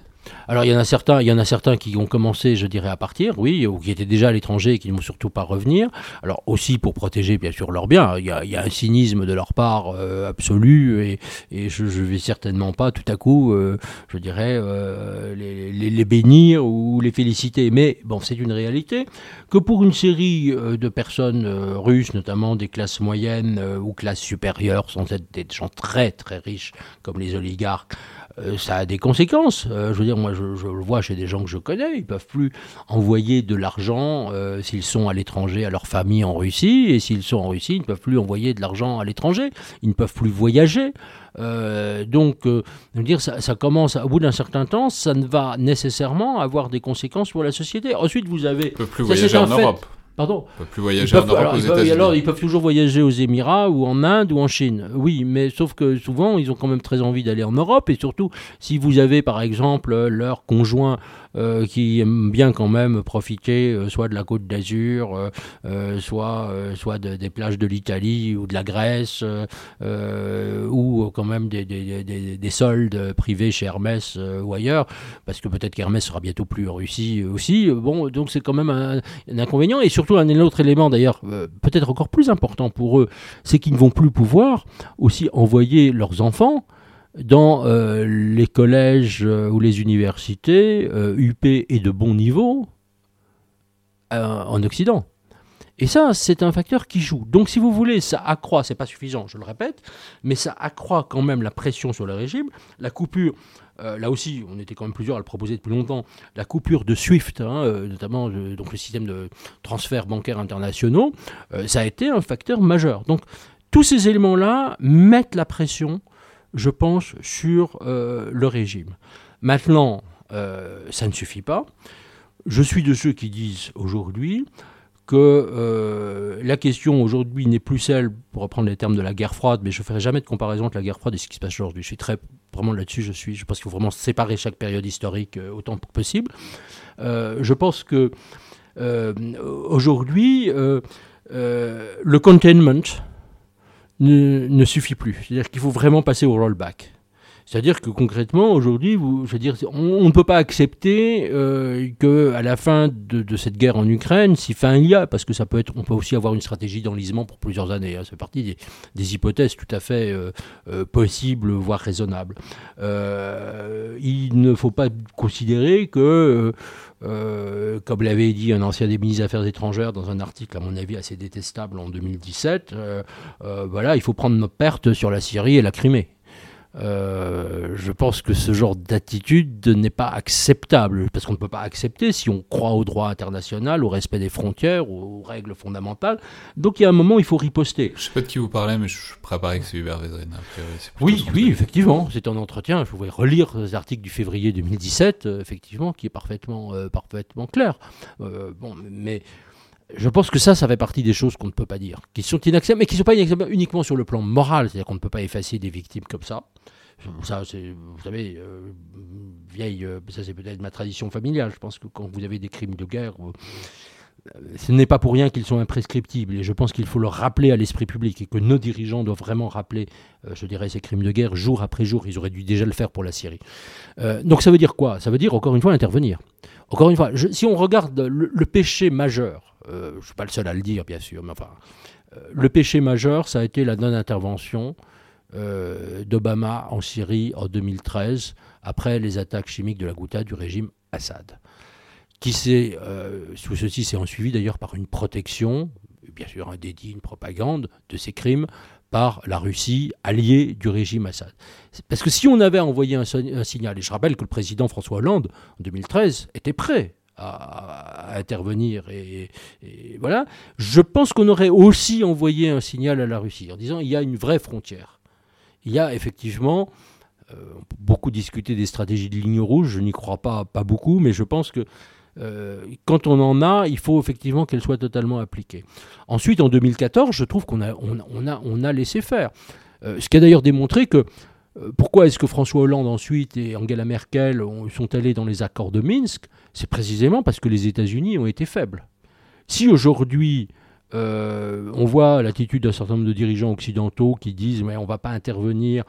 Alors il y en a certains, il y en a certains qui ont commencé, je dirais, à partir, oui, ou qui étaient déjà à l'étranger et qui ne vont surtout pas revenir. Alors aussi pour protéger bien sûr leurs biens. Il y a, un cynisme de leur part euh, absolu et, je, je vais certainement pas tout à coup, euh, je dirais, euh, les, les- bénir ou les féliciter. Mais bon, c'est une réalité que pour une série de personnes russes, notamment des classes moyennes ou classes supérieures, sans être des gens très très riches comme les oligarques, ça a des conséquences. Euh, je veux dire, moi, je, je le vois chez des gens que je connais, ils peuvent plus envoyer de l'argent euh, s'ils sont à l'étranger à leur famille en Russie, et s'ils sont en Russie, ils ne peuvent plus envoyer de l'argent à l'étranger, ils ne peuvent plus voyager. Euh, donc, euh, je veux dire, ça, ça commence, au bout d'un certain temps, ça ne va nécessairement avoir des conséquences pour la société. Ensuite, vous avez... Ils peuvent plus Ça, voyager en fait. Europe. Pardon Ils peuvent plus ils voyager peuvent, en Europe, alors, aux ils peuvent- États-Unis. alors, ils peuvent toujours voyager aux Émirats ou en Inde ou en Chine. Oui, mais sauf que souvent, ils ont quand même très envie d'aller en Europe. Et surtout, si vous avez par exemple leur conjoint euh, qui aime bien quand même profiter euh, soit de la côte d'Azur, euh, soit, soit de- des plages de l'Italie ou de la Grèce, ou quand même des, des- des- des soldes privés chez Hermès ou ailleurs, parce que peut-être qu'Hermès sera bientôt plus en Russie aussi. Bon, donc c'est quand même un, un inconvénient. Et surtout, un autre élément d'ailleurs, peut-être encore plus important pour eux, c'est qu'ils ne vont plus pouvoir aussi envoyer leurs enfants dans euh, les collèges euh, ou les universités euh, UP et de bon niveau euh, en Occident. Et ça, c'est un facteur qui joue. Donc, si vous voulez, ça accroît, c'est pas suffisant, je le répète, mais ça accroît quand même la pression sur le régime. La coupure, euh, là aussi, on était quand même plusieurs à le proposer depuis longtemps, la coupure de SWIFT, hein, euh, notamment euh, donc le système de transferts bancaires internationaux, euh, ça a été un facteur majeur. Donc, tous ces éléments-là mettent la pression, je pense, sur euh, le régime. Maintenant, euh, ça ne suffit pas. Je suis de ceux qui disent aujourd'hui que euh, la question aujourd'hui n'est plus celle, pour reprendre les termes de la guerre froide, mais je ne ferai jamais de comparaison entre la guerre froide et ce qui se passe aujourd'hui. Je suis très, vraiment là-dessus, je suis, je pense qu'il faut vraiment séparer chaque période historique autant que possible. Je pense que aujourd'hui, le containment ne, suffit plus. C'est-à-dire qu'il faut vraiment passer au rollback. C'est-à-dire que concrètement, aujourd'hui, dire, on, ne peut pas accepter euh, que à la fin de, cette guerre en Ukraine, si fin il y a, parce que ça peut être, on peut aussi avoir une stratégie d'enlisement pour plusieurs années. hein, c'est partie des, des hypothèses tout à fait euh, euh, possibles, voire raisonnables. Euh, il ne faut pas considérer que, euh, comme l'avait dit un ancien des ministres des Affaires étrangères dans un article, à mon avis assez détestable en 2017, euh, euh, voilà, il faut prendre nos pertes sur la Syrie et la Crimée. Euh, je pense que ce genre d'attitude n'est pas acceptable, parce qu'on ne peut pas accepter si on croit au droit international, au respect des frontières, aux règles fondamentales. Donc il y a un moment il faut riposter. Je sais pas de qui vous parlez, mais je préparais que c'est Hubert plutôt Oui, oui, effectivement, c'est un entretien. Je pouvais relire les articles du février 2017, euh, effectivement, qui est parfaitement, euh, parfaitement clair. Bon, mais je pense que ça, ça fait partie des choses qu'on ne peut pas dire, qui sont inacceptables, mais qui ne sont pas inacceptables uniquement sur le plan moral, c'est-à-dire qu'on ne peut pas effacer des victimes comme ça. Ça, c'est, vous savez, euh, vieille, euh, ça c'est peut-être ma tradition familiale. Je pense que quand vous avez des crimes de guerre, euh, ce n'est pas pour rien qu'ils sont imprescriptibles. Et je pense qu'il faut le rappeler à l'esprit public et que nos dirigeants doivent vraiment rappeler, je dirais, ces crimes de guerre jour après jour. Ils auraient dû déjà le faire pour la Syrie. Donc ça veut dire quoi? Ça veut dire, encore une fois, intervenir. Encore une fois, si on regarde le péché majeur, euh, je ne suis pas le seul à le dire, bien sûr, mais enfin, euh, le péché majeur, ça a été la non-intervention euh, d'Obama en Syrie en 2013, après les attaques chimiques de la Ghouta du régime Assad. Qui s'est, tout ceci s'est suivi d'ailleurs par une protection, bien sûr un dédit, une propagande de ces crimes par la Russie, alliée du régime Assad. Parce que si on avait envoyé un signal, et je rappelle que le président François Hollande, en 2013, était prêt à, intervenir, et, voilà, je pense qu'on aurait aussi envoyé un signal à la Russie en disant il y a une vraie frontière. Il y a effectivement, euh, beaucoup discuter des stratégies de ligne rouge, je n'y crois pas, pas beaucoup, mais je pense que euh, quand on en a, il faut effectivement qu'elle soit totalement appliquée. Ensuite, en 2014, je trouve qu'on a, on, a, on a laissé faire. Euh, ce qui a d'ailleurs démontré que pourquoi est-ce que François Hollande ensuite et Angela Merkel ont- sont allés dans les accords de Minsk? C'est précisément parce que les États-Unis ont été faibles. Si aujourd'hui euh, on voit l'attitude d'un certain nombre de dirigeants occidentaux qui disent mais on ne va pas intervenir,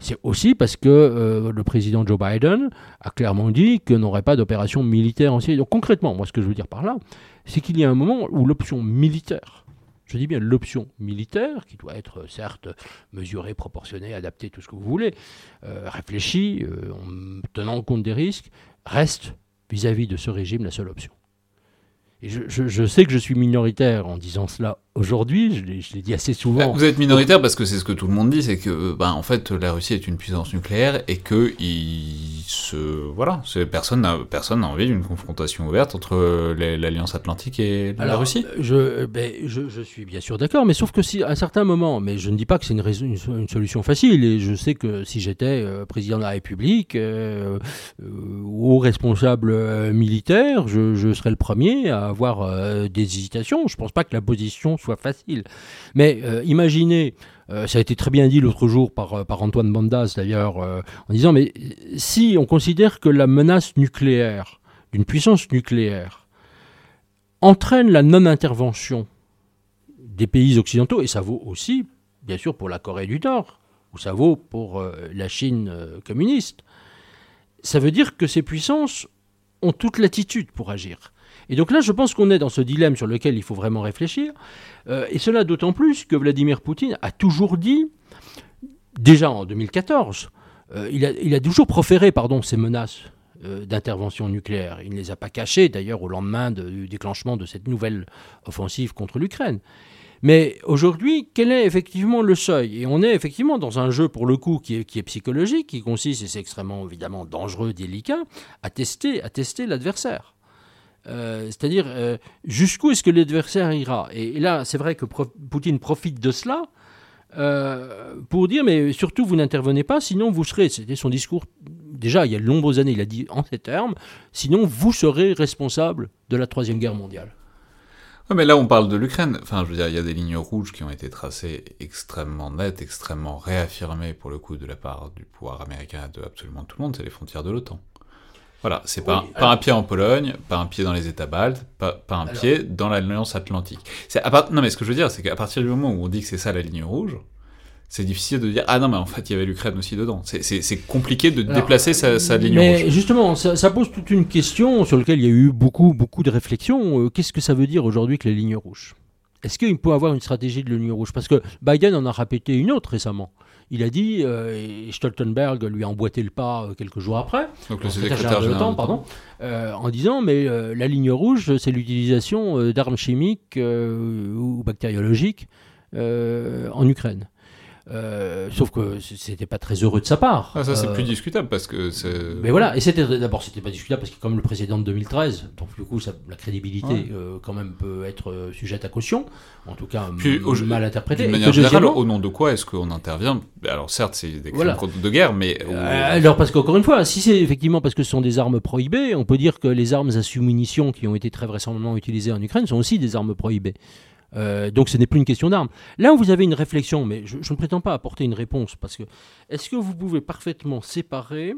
c'est aussi parce que euh, le président Joe Biden a clairement dit qu'on n'aurait pas d'opération militaire en Syrie. Donc concrètement, moi ce que je veux dire par là, c'est qu'il y a un moment où l'option militaire, je dis bien l'option militaire, qui doit être certes mesurée, proportionnée, adaptée, tout ce que vous voulez, euh, réfléchie, euh, en tenant compte des risques, reste vis-à-vis de ce régime la seule option. Et je sais que je suis minoritaire en disant cela aujourd'hui, je l'ai dit assez souvent. Vous êtes minoritaire parce que c'est ce que tout le monde dit, c'est que ben, en fait la Russie est une puissance nucléaire et que il se voilà, personne n'a personne n'a envie d'une confrontation ouverte entre les- l'Alliance Atlantique et la Alors, Russie. euh, je, ben, je, je suis bien sûr d'accord, mais sauf que si à un certain moment, mais je ne dis pas que c'est une, solution facile, et je sais que si j'étais euh, président de la République euh, euh, ou responsable euh, militaire, je, je serais le premier à avoir euh, des hésitations. Je ne pense pas que la position facile. Mais euh, imaginez, euh, ça a été très bien dit l'autre jour par, euh, par Antoine Bandas d'ailleurs, en disant, mais si on considère que la menace nucléaire, d'une puissance nucléaire, entraîne la non-intervention des pays occidentaux, et ça vaut aussi, bien sûr, pour la Corée du Nord, ou ça vaut pour la Chine communiste, ça veut dire que ces puissances ont toute l'attitude pour agir. Et donc là, je pense qu'on est dans ce dilemme sur lequel il faut vraiment réfléchir, euh, et cela d'autant plus que Vladimir Poutine a toujours dit, déjà en 2014, euh, il, a, toujours proféré pardon, ces menaces euh, d'intervention nucléaire. Il ne les a pas cachées, d'ailleurs, au lendemain de- du déclenchement de cette nouvelle offensive contre l'Ukraine. Mais aujourd'hui, quel est effectivement le seuil? Et on est effectivement dans un jeu, pour le coup, qui est, qui est psychologique, qui consiste, et c'est extrêmement évidemment dangereux, délicat, à tester, à tester l'adversaire. Euh, C'est-à-dire, euh, jusqu'où est-ce que l'adversaire ira? Et, là, c'est vrai que Poutine profite de cela euh, pour dire, mais surtout, vous n'intervenez pas, sinon vous serez, c'était son discours, déjà, il y a de nombreuses années, il a dit en ces termes, sinon vous serez responsable de la Troisième Guerre mondiale. Ouais, mais là, on parle de l'Ukraine. Enfin, je veux dire, il y a des lignes rouges qui ont été tracées extrêmement nettes, extrêmement réaffirmées pour le coup de la part du pouvoir américain de absolument tout le monde. C'est les frontières de l'OTAN. Voilà, c'est pas, Oui, pas alors- un pied en Pologne, pas un pied dans les États baltes, pas, pas un Alors- pied dans l'Alliance Atlantique. C'est à part- Non, mais ce que je veux dire, c'est qu'à partir du moment où on dit que c'est ça la ligne rouge, c'est difficile de dire ah non mais en fait il y avait l'Ukraine aussi dedans. C'est- compliqué de Alors, déplacer sa, sa ligne Mais rouge. justement, ça, ça pose toute une question sur laquelle il y a eu beaucoup, beaucoup de réflexions. Euh, Qu'est-ce que ça veut dire aujourd'hui que les lignes rouges? Est-ce qu'il peut avoir une stratégie de ligne rouge? Parce que Biden en a répété une autre récemment. Il a dit, euh, et Stoltenberg lui a emboîté le pas euh, quelques jours après, Donc le le secrétaire secrétaire de général l'OTAN, pardon, euh, en disant mais la ligne rouge, c'est l'utilisation d'armes chimiques ou bactériologiques en Ukraine. Euh, sauf que c'était pas très heureux de sa part. Ah, ça c'est Euh, plus discutable parce que c'est. mais voilà, et c'était d'abord c'était pas discutable parce que comme le précédent de 2013, donc du coup ça- la crédibilité Ouais. euh, quand même peut être sujette à caution, en tout cas Puis, au- mal interprété. D'une Et manière générale, au nom de quoi est-ce qu'on intervient? Alors certes, c'est des crimes Voilà. de guerre, mais Alors parce qu'encore une fois, si c'est effectivement parce que ce sont des armes prohibées, on peut dire que les armes à sous-munitions qui ont été très vraisemblablement utilisées en Ukraine sont aussi des armes prohibées. Euh, donc ce n'est plus une question d'armes. Là où vous avez une réflexion, mais je, ne prétends pas apporter une réponse, parce que est-ce que vous pouvez parfaitement séparer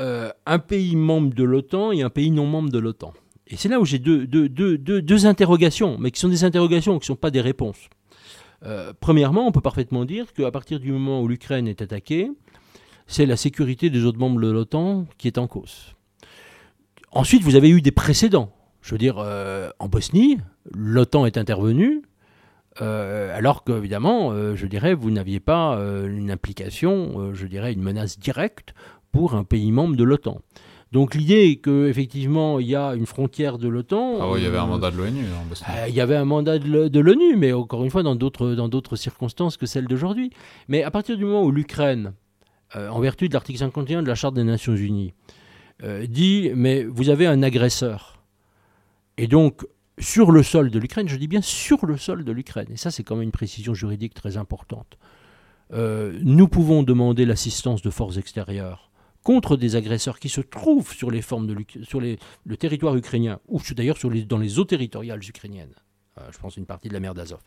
euh, un pays membre de l'OTAN et un pays non membre de l'OTAN? Et c'est là où j'ai deux interrogations, mais qui sont des interrogations, qui ne sont pas des réponses. Euh, premièrement, on peut parfaitement dire qu'à partir du moment où l'Ukraine est attaquée, c'est la sécurité des autres membres de l'OTAN qui est en cause. Ensuite, vous avez eu des précédents. Je veux dire, euh, en Bosnie, l'OTAN est intervenue, euh, alors qu'évidemment, euh, je dirais, vous n'aviez pas une implication, je dirais, une menace directe pour un pays membre de l'OTAN. Donc l'idée qu'effectivement, il y a une frontière de l'OTAN... Ah oui, il y avait un mandat de l'ONU euh, Il y avait un mandat de l'ONU, mais encore une fois dans d'autres dans d'autres circonstances que celles d'aujourd'hui. Mais à partir du moment où l'Ukraine, en vertu de l'article 51 de la Charte des Nations Unies, dit mais vous avez un agresseur, et donc sur le sol de l'Ukraine, je dis bien sur le sol de l'Ukraine, et ça c'est quand même une précision juridique très importante. euh, nous pouvons demander l'assistance de forces extérieures contre des agresseurs qui se trouvent sur les formes de sur le territoire ukrainien ou d'ailleurs dans les eaux territoriales ukrainiennes. Euh, je pense une partie de la mer d'Azov.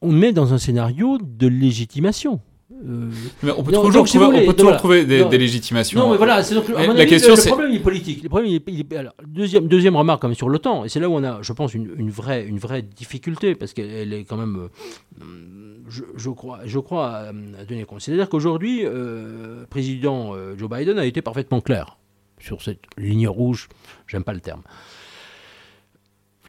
On met dans un scénario de légitimation. Euh, Mais on peut Non, toujours donc, trouver, vous voulez, on peut donc toujours voilà. trouver des, Non. des légitimations. non, mais voilà, c'est donc, à Mais mon la avis, question, le, le c'est- problème il est politique. Le problème, il est- il est- alors, deuxième, deuxième remarque même sur l'OTAN, et c'est là où on a, je pense, une, une vraie, une vraie difficulté, parce qu'elle elle est quand même, euh, je, je crois, je crois à, à tenir compte. C'est-à-dire qu'aujourd'hui, euh, le président euh, Joe Biden a été parfaitement clair sur cette ligne rouge, j'aime pas le terme.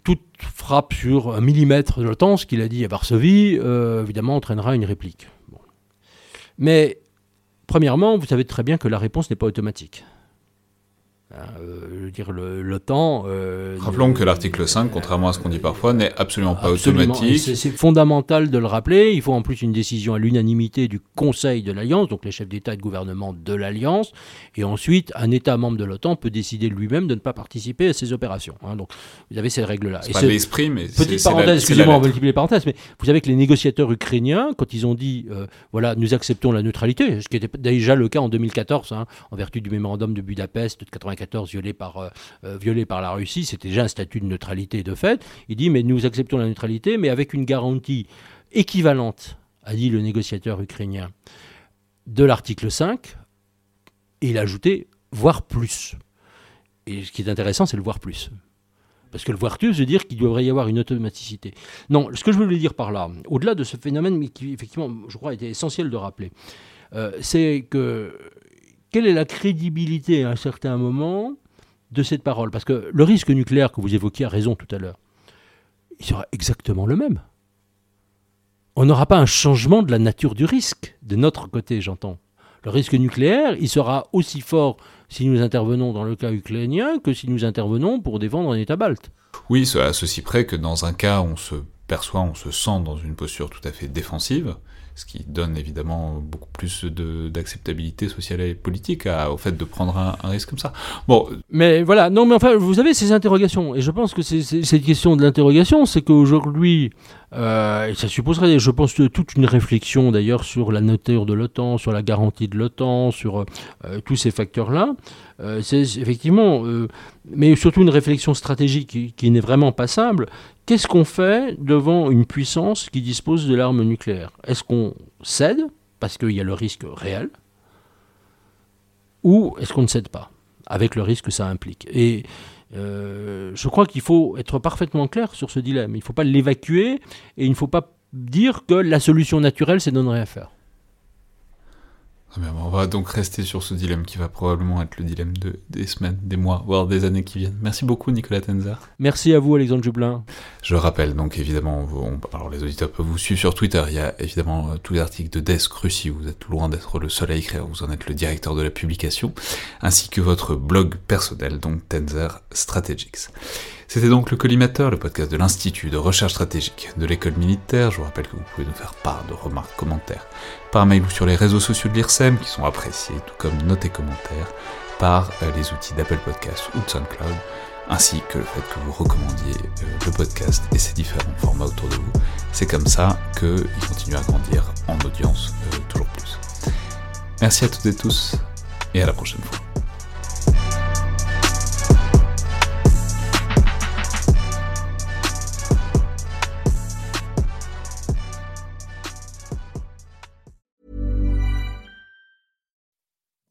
Toute frappe sur un millimètre de l'OTAN, ce qu'il a dit à Varsovie, euh, évidemment, entraînera une réplique. Mais Premièrement, vous savez très bien que la réponse n'est pas automatique. Euh, je veux dire, l'OTAN. euh, Rappelons que l'article 5, contrairement à ce qu'on dit parfois, n'est absolument pas Absolument. Automatique. C'est fondamental de le rappeler. Il faut en plus une décision à l'unanimité du Conseil de l'Alliance, donc les chefs d'État et de gouvernement de l'Alliance. Et ensuite, un État membre de l'OTAN peut décider lui-même de ne pas participer à ces opérations. hein. Donc, vous avez ces règles-là. C'est pas l'esprit, mais c'est Petite parenthèse, excusez-moi, on multiplier les parenthèses, mais vous savez que les négociateurs ukrainiens, quand ils ont dit, euh, voilà, nous acceptons la neutralité, ce qui était déjà le cas en 2014, hein, en vertu du mémorandum de Budapest de 94 violé par, euh, euh, par la Russie, c'était déjà un statut de neutralité de fait. Il dit, mais nous acceptons la neutralité, mais avec une garantie équivalente, a dit le négociateur ukrainien, de l'article 5, et il a ajouté, voire plus. Et ce qui est intéressant, c'est le voir plus. Parce que le voir plus veut dire qu'il devrait y avoir une automaticité. Non, ce que je voulais dire par là, au-delà de ce phénomène, mais qui effectivement, je crois, était essentiel de rappeler, euh, c'est que quelle est la crédibilité à un certain moment de cette parole? Parce que le risque nucléaire que vous évoquiez à raison tout à l'heure, il sera exactement le même. On n'aura pas un changement de la nature du risque, de notre côté, j'entends. Le risque nucléaire, il sera aussi fort si nous intervenons dans le cas ukrainien que si nous intervenons pour défendre un État balte. Oui, à ceci près que dans un cas, on se perçoit, on se sent dans une posture tout à fait défensive, ce qui donne évidemment beaucoup plus d'acceptabilité sociale et politique au fait de prendre un, risque comme ça. Bon, Mais voilà, non, mais enfin, vous avez ces interrogations, et je pense que cette question de l'interrogation, c'est qu'aujourd'hui, euh, ça supposerait, je pense, toute une réflexion d'ailleurs sur la nature de l'OTAN, sur la garantie de l'OTAN, sur euh, tous ces facteurs-là, euh, c'est effectivement, mais surtout une réflexion stratégique qui n'est vraiment pas simple. Qu'est-ce qu'on fait devant une puissance qui dispose de l'arme nucléaire? Est-ce qu'on cède, parce qu'il y a le risque réel, ou est-ce qu'on ne cède pas avec le risque que ça implique? Et euh, je crois qu'il faut être parfaitement clair sur ce dilemme. Il ne faut pas l'évacuer et il ne faut pas dire que la solution naturelle, c'est de ne rien faire. Très bien, on va donc rester sur ce dilemme qui va probablement être le dilemme de, des semaines, des mois, voire des années qui viennent. Merci beaucoup Nicolas Tenzer. Merci à vous, Alexandre Jublin. Je rappelle donc évidemment, on- alors les auditeurs peuvent vous suivre sur Twitter, il y a évidemment euh, tous les articles de Desk Russie, vous êtes loin d'être le seul à écrire, vous en êtes le directeur de la publication, ainsi que votre blog personnel, donc Tenzer Strategics. C'était donc le Collimateur, le podcast de l'Institut de recherche stratégique de l'école militaire. Je vous rappelle que vous pouvez nous faire part de remarques, commentaires, par mail ou sur les réseaux sociaux de l'IRSEM, qui sont appréciés, tout comme notes commentaires, par euh, les outils d'Apple Podcasts ou de SoundCloud ainsi que le fait que vous recommandiez euh, le podcast et ses différents formats autour de vous. C'est comme ça qu'il continue à grandir en audience euh, toujours plus. Merci à toutes et tous, et à la prochaine fois.